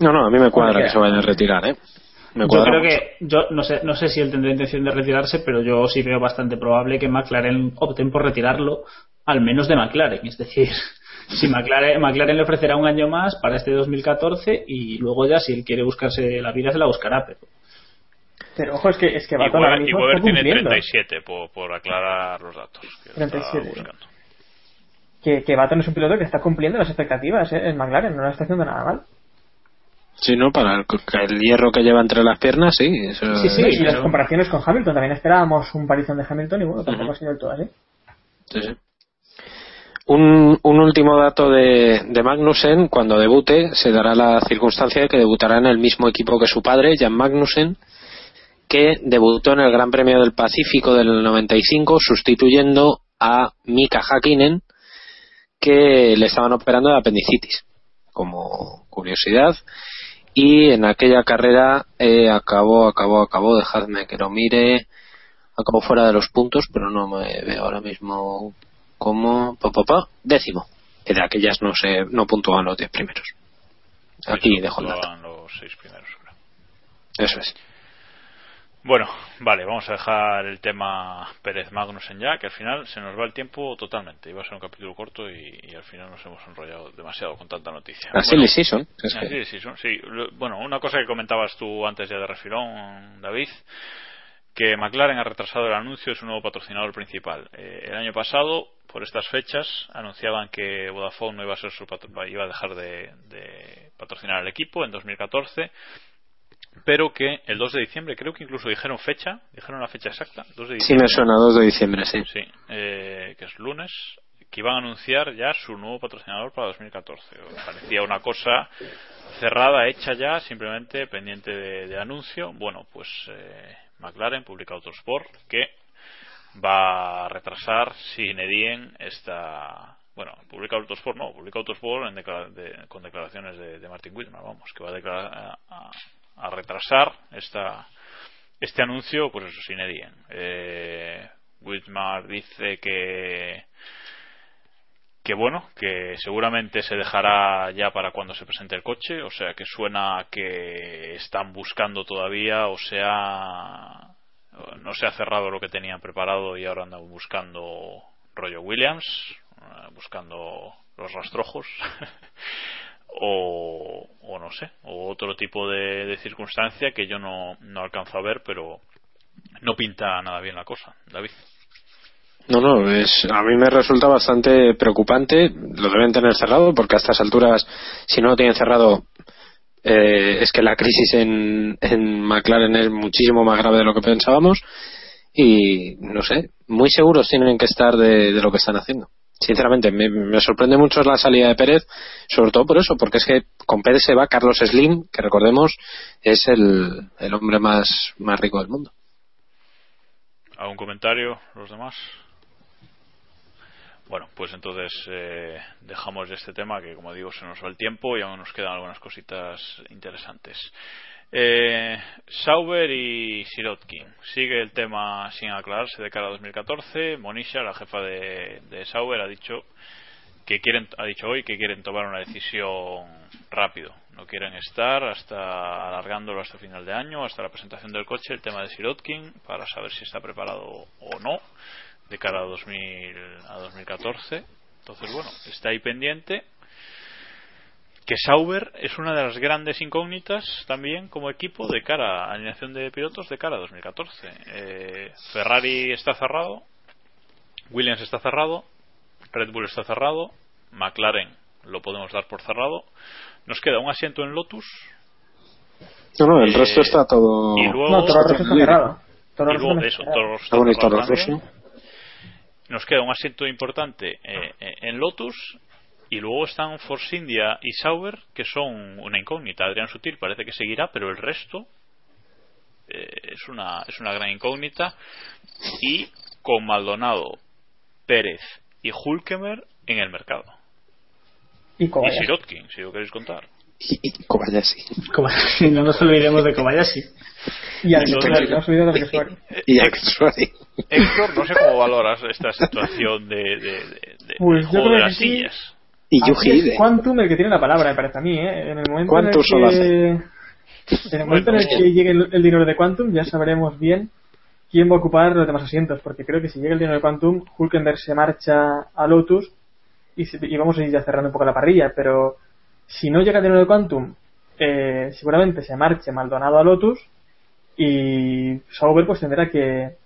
No, no, a mí me cuadra que se vayan a retirar, ¿eh? Me Yo creo mucho. que, yo no sé, no sé si él tendrá intención de retirarse, pero yo sí veo bastante probable que McLaren opten por retirarlo, al menos de McLaren. Es decir, [laughs] Si McLaren, McLaren le ofrecerá un año más para este 2014 y luego ya si él quiere buscarse la vida se la buscará, pero Pero ojo, es que, es que Baton ahora mismo Weber está tiene cumpliendo. 37, por, por aclarar los datos. que está 37. buscando. Que, que Baton es un piloto que está cumpliendo las expectativas ¿eh? en McLaren, no lo está haciendo nada mal. Sí, ¿no? Para el, el hierro que lleva entre las piernas, sí. Eso, Sí, sí, y las comparaciones con Hamilton. También esperábamos un palizón de Hamilton y bueno, tampoco ha sido del todo así. Sí, sí. Un, un último dato de, de Magnussen, cuando debute, se dará la circunstancia de que debutará en el mismo equipo que su padre, Jan Magnussen, que debutó en el Gran Premio del Pacífico del 95, sustituyendo a Mika Hakkinen, que le estaban operando de apendicitis, como curiosidad. Y en aquella carrera eh, acabó, acabó, acabó, dejadme que lo mire, acabó fuera de los puntos, pero no me veo ahora mismo como pa, pa, pa, décimo. Que de aquellas no se no puntúan los diez primeros. Aquí Sí, dejo el dato. los seis primeros, creo. Eso es. Bueno, vale, vamos a dejar el tema Pérez Magnussen ya, que al final se nos va el tiempo totalmente. Iba a ser un capítulo corto y, y al final nos hemos enrollado demasiado con tanta noticia. La silly season. Ah, que- sí, sí, Bueno, una cosa que comentabas tú antes ya de refilón, David, que McLaren ha retrasado el anuncio de su nuevo patrocinador principal. Eh, el año pasado, por estas fechas, anunciaban que Vodafone no iba a ser su patro- iba a dejar de, de patrocinar al equipo en 2014, pero que el 2 de diciembre, creo que incluso dijeron fecha, dijeron la fecha exacta, 2 de Sí diciembre. me suena, 2 de diciembre, sí. Sí, eh, que es lunes, que iban a anunciar ya su nuevo patrocinador para 2014. Parecía una cosa cerrada, hecha ya, simplemente pendiente de, de anuncio. Bueno, pues eh, McLaren publica Autosport que va a retrasar sin edien esta. Bueno, publica Autosport, no, publica Autosport en declara- de- con declaraciones de, de Martin Whitmer, vamos, que va a, declarar- a- a retrasar esta este anuncio, pues eso, sin edien. Eh, Whitmar dice que que bueno, que seguramente se dejará ya para cuando se presente el coche, o sea que suena a que están buscando todavía, o sea, no se ha cerrado lo que tenían preparado y ahora andan buscando rollo Williams, eh, buscando los rastrojos, [laughs] o, no sé, o otro tipo de, de circunstancia que yo no, no alcanzo a ver, pero no pinta nada bien la cosa, David. No, no, es, a mí me resulta bastante preocupante. Lo deben tener cerrado porque a estas alturas, si no lo tienen cerrado, eh, es que la crisis en, en McLaren es muchísimo más grave de lo que pensábamos. Y no sé, muy seguros tienen que estar de, de lo que están haciendo. Sinceramente, me, sorprende mucho la salida de Pérez, sobre todo por eso, porque es que con Pérez se va Carlos Slim, que recordemos es el, hombre más, más rico del mundo. ¿Algún comentario, los demás? Bueno, pues entonces eh, dejamos este tema que, como digo, se nos va el tiempo y aún nos quedan algunas cositas interesantes. Eh, Sauber y Sirotkin. Sigue el tema sin aclararse de cara a 2014. Monisha, la jefa de, de Sauber, ha dicho que quieren, ha dicho hoy que quieren tomar una decisión rápido. No quieren estar hasta alargándolo hasta final de año, hasta la presentación del coche, el tema de Sirotkin, para saber si está preparado o no de cara a, 2000, a 2014. Entonces, bueno, está ahí pendiente. Que Sauber es una de las grandes incógnitas también como equipo de cara a alineación de pilotos de cara a 2014. Eh, Ferrari está cerrado, Williams está cerrado, Red Bull está cerrado, McLaren lo podemos dar por cerrado. Nos queda un asiento en Lotus. No, no, el Eh, resto está todo. y luego- No, Rosso está cerrado. Toro y luego eso, está Toro cerrado. Rosso Está también. Nos queda un asiento importante eh, eh, en Lotus y luego están Force India y Sauber que son una incógnita. Adrián Sutil parece que seguirá, pero el resto eh, es una es una gran incógnita y con Maldonado, Pérez y Hulkemer en el mercado. Y Y. Sirotkin, si lo queréis contar. Y, y Kobayashi. Kobayashi, no nos olvidemos de Kobayashi. Y. Héctor, no sé cómo valoras esta situación de, de, de- de- Pues juego creo de que las sí. Y Aquí Yuji es Ide. Quantum el que tiene la palabra, me parece a mí, ¿eh? En el momento en el que... En el momento en el que llegue el, el dinero de Quantum ya sabremos bien quién va a ocupar los demás asientos, porque creo que si llega el dinero de Quantum, Hulkenberg se marcha a Lotus y, si- y vamos a ir ya cerrando un poco la parrilla, pero si no llega dinero de Quantum, eh, seguramente se marche Maldonado a Lotus y Sauber pues tendrá que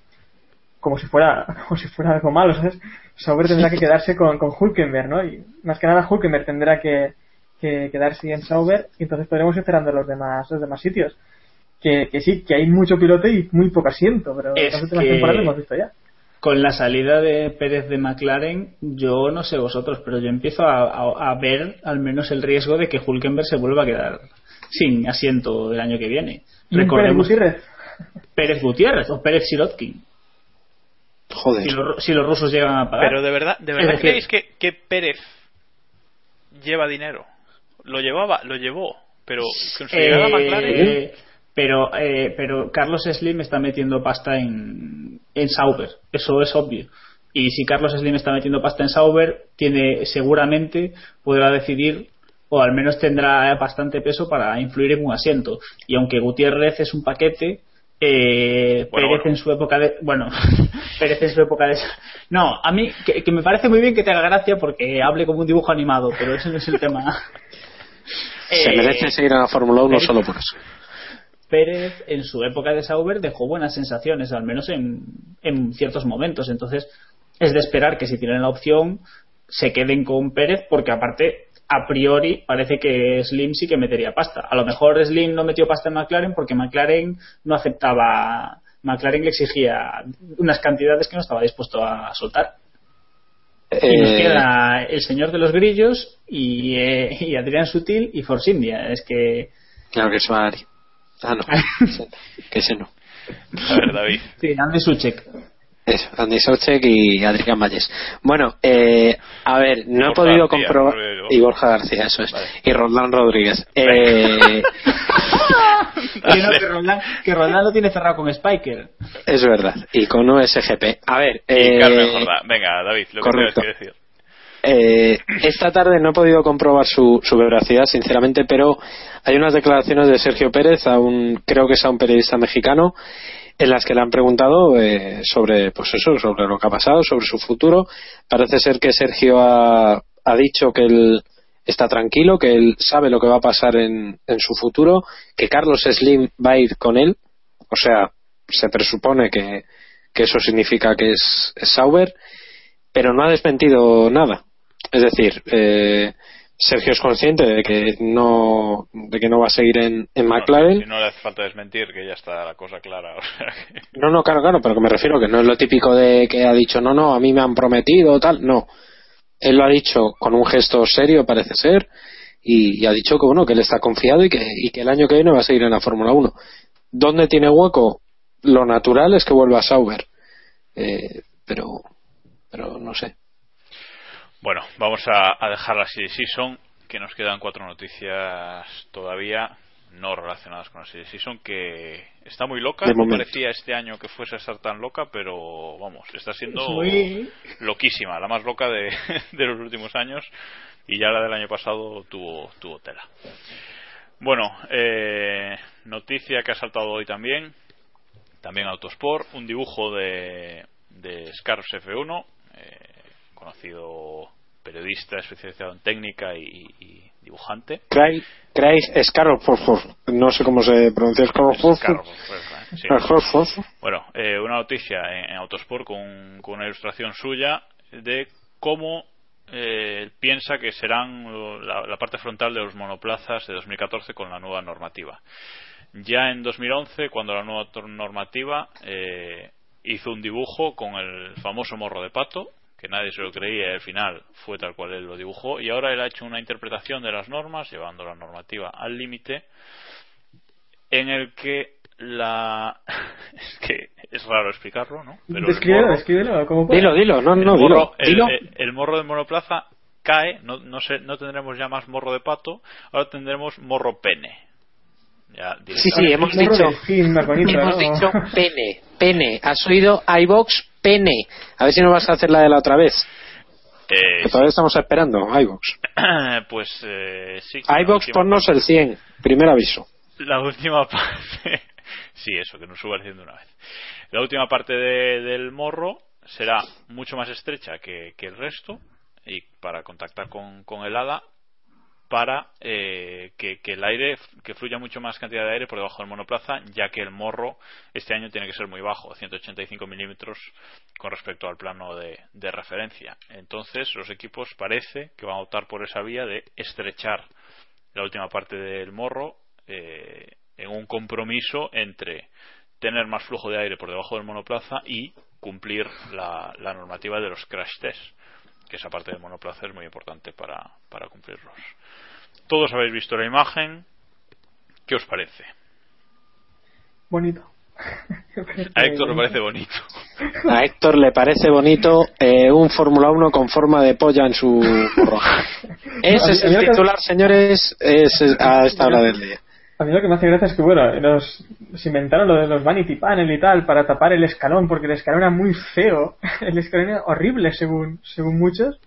como si fuera [laughs] como si fuera algo malo, ¿sabes? Sauber tendrá que quedarse con, con Hulkenberg, ¿no? Y más que nada Hulkenberg tendrá que, que quedarse en Sauber y entonces podremos ir cerrando los demás los demás sitios. Que, que sí, que hay mucho pilote y muy poco asiento, pero Es las últimas temporadas lo hemos visto ya. Con la salida de Pérez de McLaren, yo no sé vosotros, pero yo empiezo a, a- a ver al menos el riesgo de que Hulkenberg se vuelva a quedar sin asiento el año que viene. Un Pérez Recordemos Gutiérrez. Pérez Gutiérrez o Pérez Sirotkin. Joder. Si los, si los rusos llegan a pagar. Pero de verdad, de verdad decir, creéis que, que Pérez lleva dinero. Lo llevaba, lo llevó, pero con su llegada Eh, McLaren. pero, eh, pero Carlos Slim está metiendo pasta en, en Sauber, eso es obvio. Y si Carlos Slim está metiendo pasta en Sauber, tiene seguramente podrá decidir o al menos tendrá bastante peso para influir en un asiento. Y aunque Gutiérrez es un paquete, eh, Bueno, Pérez bueno. en su época de bueno [laughs] Pérez en su época de no a mí que, que me parece muy bien que te haga gracia porque hable como un dibujo animado pero ese no es el tema [laughs] Se Eh, merece seguir en la Fórmula 1 Pérez- solo por eso. Pérez en su época de Sauber dejó buenas sensaciones, al menos en, en ciertos momentos. Entonces es de esperar que si tienen la opción se queden con Pérez porque aparte a priori parece que Slim sí que metería pasta. A lo mejor Slim no metió pasta en McLaren porque McLaren no aceptaba, McLaren le exigía unas cantidades que no estaba dispuesto a soltar. Y nos Eh, queda el señor de los grillos y, eh, y Adrián Sutil y Force India. Es que Claro que es Ari. Ah, no. [laughs] que ese no. A ver, David. sí, Andy Suchek. Eso, Andy y Adrián Valles. Bueno, eh, a ver, no he podido García, comprobar. Y Borja García, eso es. Vale. Y Roldán Rodríguez. Eh, [laughs] Que, no, que, Roldán, que Roldán lo tiene cerrado con Spiker. es verdad. Y con USGP. A ver, Y eh, Carmen Jordá. Venga, David, lo correcto. que tienes que decir. Eh, esta tarde no he podido comprobar su, su veracidad, sinceramente, pero hay unas declaraciones de Sergio Pérez, a un, creo que es a un periodista mexicano, en las que le han preguntado eh, sobre, pues eso, sobre lo que ha pasado, sobre su futuro. Parece ser que Sergio ha, dicho que él está tranquilo, que él sabe lo que va a pasar en, en su futuro, que Carlos Slim va a ir con él, o sea, se presupone que, que eso significa que es, es Sauber, pero no ha desmentido nada. Es decir, eh, Sergio es consciente de que no de que no va a seguir en, en McLaren. No le hace falta desmentir, que ya está la cosa clara. [laughs] O sea que- No, no, claro, claro, pero que me refiero que no es lo típico de que ha dicho, no, no, a mí me han prometido, tal, no. Él lo ha dicho con un gesto serio, parece ser, y, y ha dicho que, bueno, que él está confiado y que, y que el año que viene va a seguir en la Fórmula 1. ¿Dónde tiene hueco? Lo natural es que vuelva a Sauber. Eh, pero, pero no sé. Bueno, vamos a, a dejar la serie season, que nos quedan cuatro noticias todavía no relacionadas con la serie season, que está muy loca. De No momento. parecía este año que fuese a estar tan loca, pero vamos, está siendo muy- loquísima, la más loca de, [laughs] de los últimos años, y ya la del año pasado tuvo, tuvo tela. Bueno, eh, noticia que ha saltado hoy también, también Autosport, un dibujo de, de Scars F1, eh, conocido periodista especializado en técnica y, y dibujante. Craig, Craig Scarlett, no sé cómo se pronuncia Scarlett. Scarlett, sí. Scarlett. Bueno, eh, una noticia en, en Autosport con, con una ilustración suya de cómo eh, piensa que serán la, la parte frontal de los monoplazas de 2014 con la nueva normativa. Ya en 2011, cuando la nueva normativa eh, hizo un dibujo con el famoso morro de pato, que nadie se lo creía y al final fue tal cual él lo dibujó, y ahora él ha hecho una interpretación de las normas, llevando la normativa al límite, en el que la [laughs] es que es raro explicarlo, ¿no? Pero el Descríbelo, morro- descríbelo, ¿cómo? Dilo, dilo, no, el no, morro, dilo. el, dilo. el- el morro de monoplaza cae, no, no, sé, no tendremos ya más morro de pato, ahora tendremos morro pene. Ya, Sí, sí, hemos dicho, hemos ¿no? dicho pene, pene. ¿Has oído iBox? Pene. A ver si no vas a hacer la de la otra vez. Eh, Que todavía estamos esperando, iBox. [coughs] pues eh, sí. iBox, ponnos el 100. Primer aviso. la última parte [laughs] sí eso que nos suba el 100 de una vez la última parte de- del morro será mucho más estrecha que, que el resto y para contactar con, con el hada para eh, que, el aire que fluya mucho más cantidad de aire por debajo del monoplaza ya que el morro este año tiene que ser muy bajo 185 milímetros con respecto al plano de, de, referencia entonces los equipos parece que van a optar por esa vía de estrechar la última parte del morro eh, en un compromiso entre tener más flujo de aire por debajo del monoplaza y cumplir la, la normativa de los crash tests que esa parte del monoplaza es muy importante para, para cumplirlos. Todos habéis visto la imagen. ¿Qué os parece? Bonito. [laughs] A Héctor le parece bonito. A Héctor le parece bonito eh, un Fórmula 1 con forma de polla en su burro. [laughs] Ese es el titular, señores, es a esta hora del día. A mí lo que me hace gracia es que, bueno, nos, nos, inventaron lo de los Vanity Panel y tal para tapar el escalón, porque el escalón era muy feo. [laughs] El escalón era horrible, según, según muchos.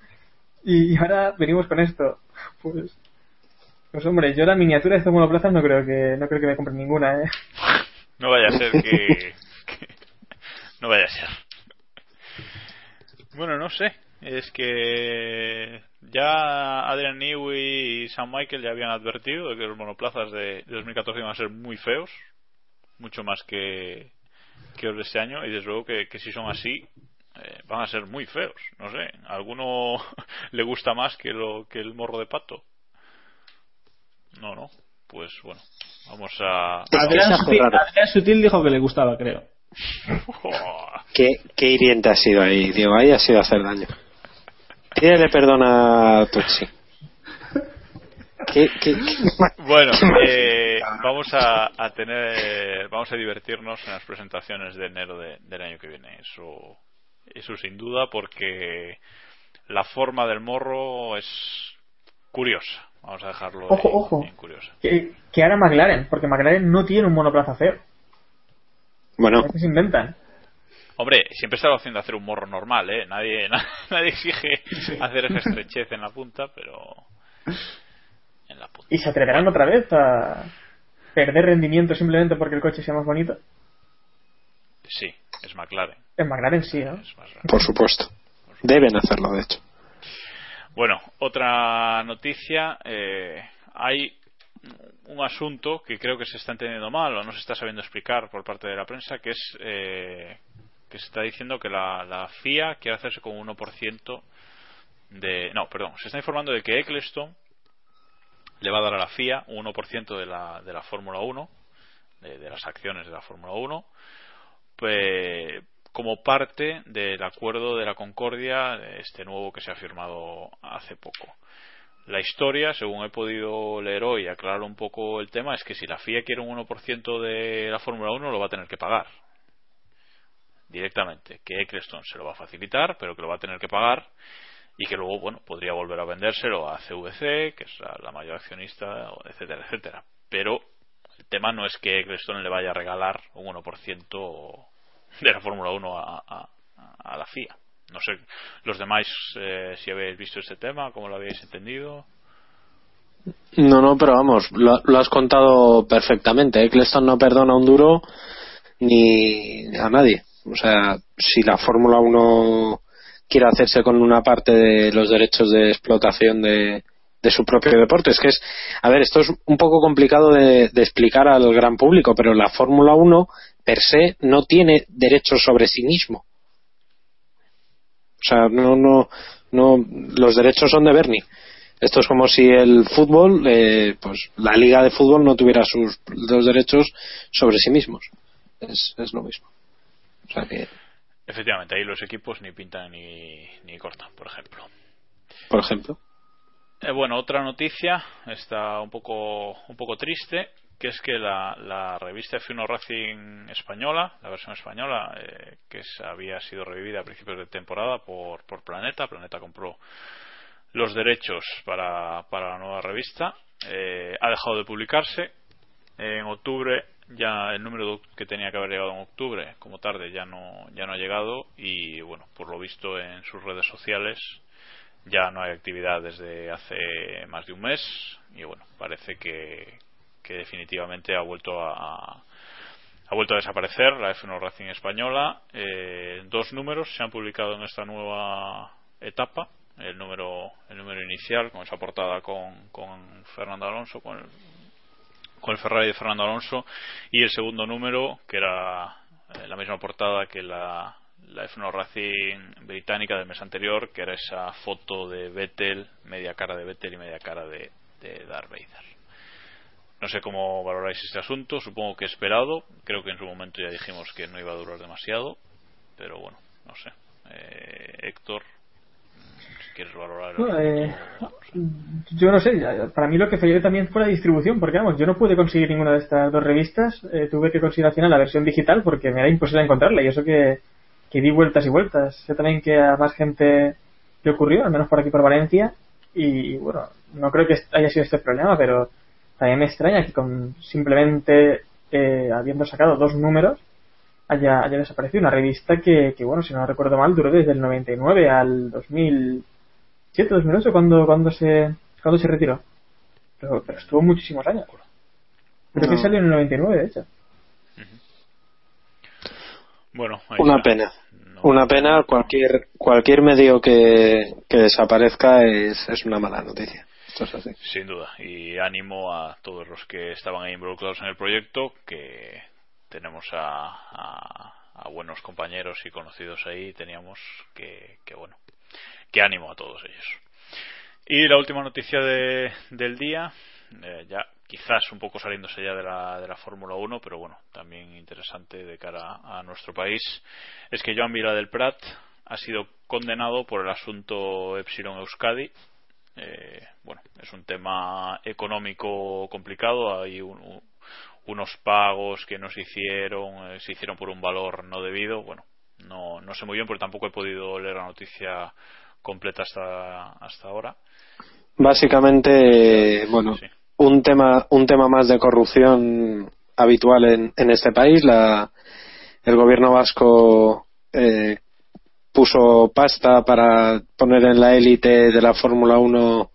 Y ahora venimos con esto. Pues, pues hombre, yo la miniatura de estos monoplazas no creo que, no creo que me compre ninguna, ¿eh? No vaya a ser que, [laughs] que... No vaya a ser. Bueno, no sé. Es que ya Adrian Newey y Sam Michael ya habían advertido de que los monoplazas de 2014 iban a ser muy feos, mucho más que, que los de este año, y desde luego que, que si son así, eh, van a ser muy feos. No sé, ¿a alguno [laughs] le gusta más que, lo, que el morro de pato? No, no. Pues bueno, vamos a. Adrián Sutil, Adrián Sutil dijo que le gustaba, creo. [laughs] ¿Qué, qué hiriente ha sido ahí, Diego. Ahí ha sido hacer daño. Pídele perdón a Tucci. ¿Qué, qué, Bueno, eh, vamos a, a, tener, vamos a divertirnos en las presentaciones de enero de, del año que viene. Eso, eso sin duda, porque la forma del morro es curiosa. Vamos a dejarlo ojo, ahí, ojo. bien curiosa. Que, que ahora McLaren, porque McLaren no tiene un monoplaza feo. Bueno. ¿Qué se inventan? Hombre, siempre está la opción de hacer un morro normal, ¿eh? [laughs] Nadie, nadie exige hacer esa estrechez en la punta, pero. En la punta. ¿Y se atreverán otra vez a perder rendimiento simplemente porque el coche sea más bonito? Sí, es McLaren. En McLaren sí, ¿no? Por supuesto. Deben hacerlo, de hecho. Bueno, otra noticia. Eh, hay un asunto que creo que se está entendiendo mal o no se está sabiendo explicar por parte de la prensa, que es eh, que se está diciendo que la, la, FIA quiere hacerse con un 1% de... No, perdón, se está informando de que Eccleston le va a dar a la FIA un 1% de la, de la Fórmula 1, de, las acciones de la Fórmula 1, pues, como parte del acuerdo de la Concordia, este nuevo que se ha firmado hace poco. La historia, según he podido leer hoy aclarar un poco el tema, es que si la FIA quiere un 1% de la Fórmula 1 lo va a tener que pagar directamente, que Eccleston se lo va a facilitar, pero que lo va a tener que pagar y que luego, bueno, podría volver a vendérselo a CVC, que es la, la mayor accionista, etcétera, etcétera. Pero el tema no es que Eccleston le vaya a regalar un 1% de la Fórmula 1 a, a, la FIA. No sé, los demás, eh, si habéis visto este tema, cómo lo habéis entendido. No, no, pero vamos, lo, has contado perfectamente. Eccleston no perdona un duro ni a nadie. O sea, si la Fórmula 1 quiere hacerse con una parte de los derechos de explotación de, de, su propio deporte, es que es, a ver, esto es un poco complicado de, de explicar al gran público, pero la Fórmula 1 per se no tiene derechos sobre sí mismo. O sea, no, no, no, los derechos son de Bernie. Esto es como si el fútbol, eh, pues la liga de fútbol no tuviera sus los derechos sobre sí mismos. Es, es lo mismo. O sea que... Efectivamente, ahí los equipos ni pintan ni, ni cortan, por ejemplo. Por ejemplo. Eh, bueno, otra noticia está un poco, un poco triste, que es que la, la revista F1 Racing española, la versión española, eh, que es, había sido revivida a principios de temporada por, por Planeta, Planeta compró los derechos para, la nueva revista, eh, ha dejado de publicarse. En octubre ya el número que tenía que haber llegado en octubre como tarde ya no ya no ha llegado y bueno por lo visto en sus redes sociales ya no hay actividad desde hace más de un mes y bueno parece que, que definitivamente ha vuelto a ha vuelto a desaparecer la F1 Racing española. Eh, dos números se han publicado en esta nueva etapa. El número el número inicial con esa portada con, con Fernando Alonso con el, con el Ferrari de Fernando Alonso. Y el segundo número que era eh, la misma portada que la la F1 Racing británica del mes anterior que era esa foto de Vettel media cara de Vettel y media cara de, de no sé cómo valoráis este asunto supongo que esperado. Creo que en su momento ya dijimos que no iba a durar demasiado pero bueno no sé. Eh, Héctor si quieres valorar No, eh, yo no sé, para mí lo que falló también fue la distribución, porque vamos, yo no pude conseguir ninguna de estas dos revistas, eh, tuve que conseguir al final la versión digital porque me era imposible encontrarla y eso que, que di vueltas y vueltas. Sé también que a más gente le ocurrió, al menos por aquí por Valencia, y bueno, no creo que haya sido este el problema, pero también me extraña que con simplemente eh, habiendo sacado dos números haya, haya desaparecido una revista que, que, bueno, si no recuerdo mal, duró desde el 99 al 2007, 2008, cuando, cuando, se, cuando se retiró. Pero, pero estuvo muchísimos años. Creo que salió en el 99, de hecho. bueno ahí Una está. pena. Una pena, cualquier cualquier medio que, que desaparezca es, es una mala noticia. Esto es así. Sin duda. Y ánimo a todos los que estaban ahí involucrados en el proyecto, que tenemos a, a, a buenos compañeros y conocidos ahí, teníamos que, que bueno, que ánimo a todos ellos. Y la última noticia de, del día, eh, ya quizás un poco saliéndose ya de la, de la Fórmula 1, pero bueno, también interesante de cara a nuestro país, es que Joan Vila del Prat ha sido condenado por el asunto Epsilon Euskadi. Eh, bueno, es un tema económico complicado, hay un- un- unos pagos que no se hicieron, eh, se hicieron por un valor no debido, bueno, no, no sé muy bien porque tampoco he podido leer la noticia completa hasta, hasta ahora. Básicamente, bueno, un tema un tema más de corrupción habitual en, en este país. La, el gobierno vasco eh, puso pasta para poner en la élite de la Fórmula 1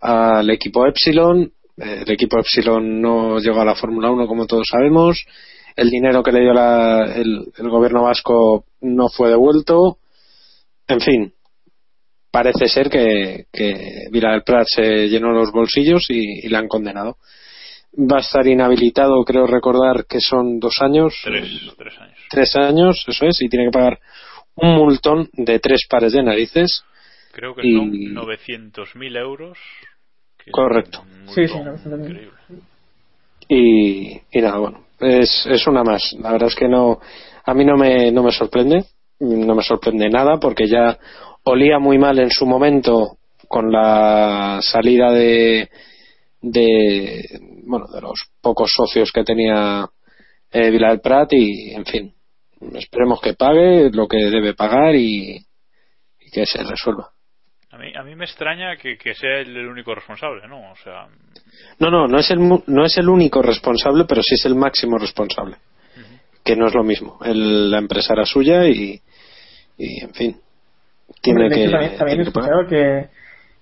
al equipo Epsilon. Eh, el equipo Epsilon no llegó a la Fórmula 1 como todos sabemos. El dinero que le dio la- el, el gobierno vasco no fue devuelto. En fin, parece ser que, que Vila del Prat se llenó los bolsillos y, y la han condenado. Va a estar inhabilitado, creo recordar que son dos años. Tres, tres años. Tres años, eso es, y tiene que pagar un multón de tres pares de narices. Creo que Y- son 900.000 euros. Correcto. Sí, sí, montón 900.000. increíble. Y, y nada, bueno, es, es una más. La verdad es que no, a mí no me, no me sorprende, no me sorprende nada porque ya olía muy mal en su momento con la salida de, de, bueno, de los pocos socios que tenía eh, Vila del Prat y, en fin, esperemos que pague lo que debe pagar y, y que se resuelva. A mí, a mí me extraña que, que sea el único responsable, ¿no? O sea, No, no, no es el, mu- no es el único responsable, pero sí es el máximo responsable. Que no es lo mismo. El- la empresa era suya y, y en fin, tiene que, también, también he tiene que escuchado que,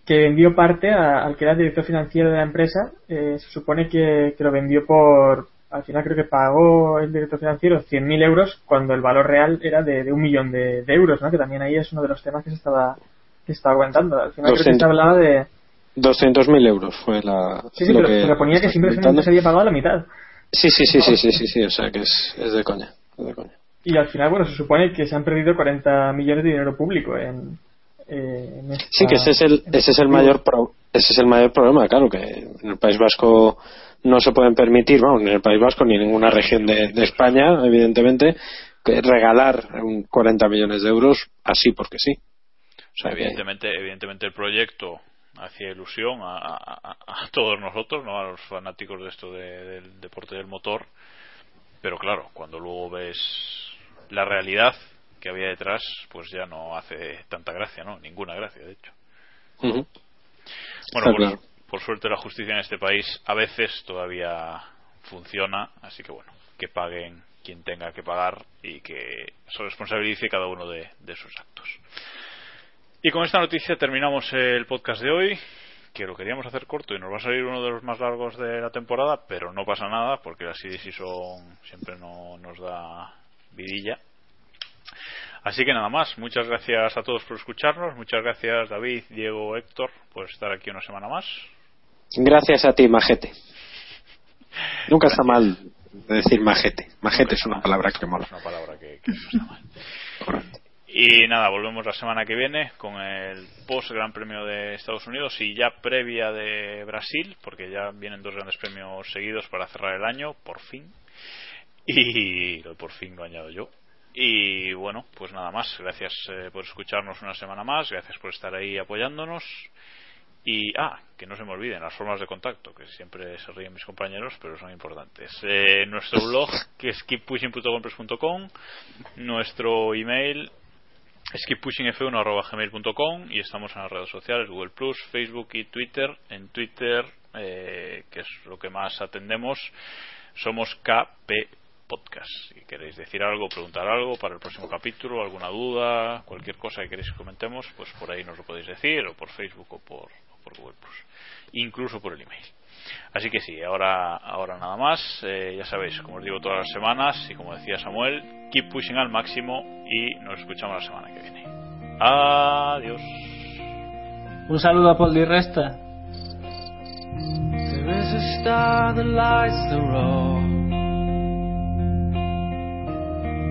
que vendió parte a- al que era director financiero de la empresa. Eh, se supone que, que lo vendió por. Al final creo que pagó el director financiero 100.000 euros cuando el valor real era de, de un millón de, de euros, ¿no? Que también ahí es uno de los temas que se estaba, que estaba comentando. Al final creo que se 200. hablaba de. 200.000 euros fue la. Sí, sí, lo pero, que pero ponía que simplemente se había pagado la mitad. Sí, sí, sí, sí, sí, sí, sí, o sea que es, es de coña. es de coña. Y al final, bueno, se supone que se han perdido 40 millones de dinero público en. Eh, en esta- Sí, que ese es el, ese es el mayor pro- ese es el mayor problema, claro, que en el País Vasco no se pueden permitir, vamos, ni en el País Vasco ni en ninguna región de, de España, evidentemente, que regalar un 40 millones de euros así porque sí. O sea evidentemente, evidentemente el proyecto hacía ilusión a, a- a- a todos nosotros, no a los fanáticos de esto de- del deporte del motor, pero claro, cuando luego ves la realidad que había detrás, pues ya no hace tanta gracia, ¿no? Ninguna gracia, de hecho. Ujú. Bueno, por, claro. por suerte la justicia en este país a veces todavía funciona, así que bueno, que paguen quien tenga que pagar y que se responsabilice cada uno de, de sus actos. Y con esta noticia terminamos el podcast de hoy, que lo queríamos hacer corto y nos va a salir uno de los más largos de la temporada, pero no pasa nada porque la Season siempre no nos da vidilla. Así que nada más, muchas gracias a todos por escucharnos, muchas gracias David, Diego, Héctor por estar aquí una semana más. Gracias a ti, majete. Nunca está mal decir majete. Majete es una palabra que mola. Es una palabra que, que no está mal. Y nada, volvemos la semana que viene con el post Gran Premio de Estados Unidos y ya previa de Brasil, porque ya vienen dos grandes premios seguidos para cerrar el año, por fin. Y por fin lo añado yo. Y bueno, pues nada más. Gracias eh, por escucharnos una semana más. Gracias por estar ahí apoyándonos. Y, ah, que no se me olviden las formas de contacto, que siempre se ríen mis compañeros, pero son importantes. Eh, nuestro [laughs] blog, que es keeppushing.compres.com, nuestro email, skippushingf1.gmail.com y estamos en las redes sociales, Google Plus, Facebook y Twitter. En Twitter, eh, que es lo que más atendemos, somos KP Podcast. Si queréis decir algo, preguntar algo para el próximo capítulo, alguna duda, cualquier cosa que queréis que comentemos, pues por ahí nos lo podéis decir, o por Facebook o por, por Google Plus, incluso por el email. Así que sí, ahora, ahora nada más. Eh, ya sabéis, como os digo todas las semanas, y como decía Samuel, keep pushing al máximo y nos escuchamos la semana que viene. Adiós. Un saludo a Paul Di Resta. There is a star that lights the road.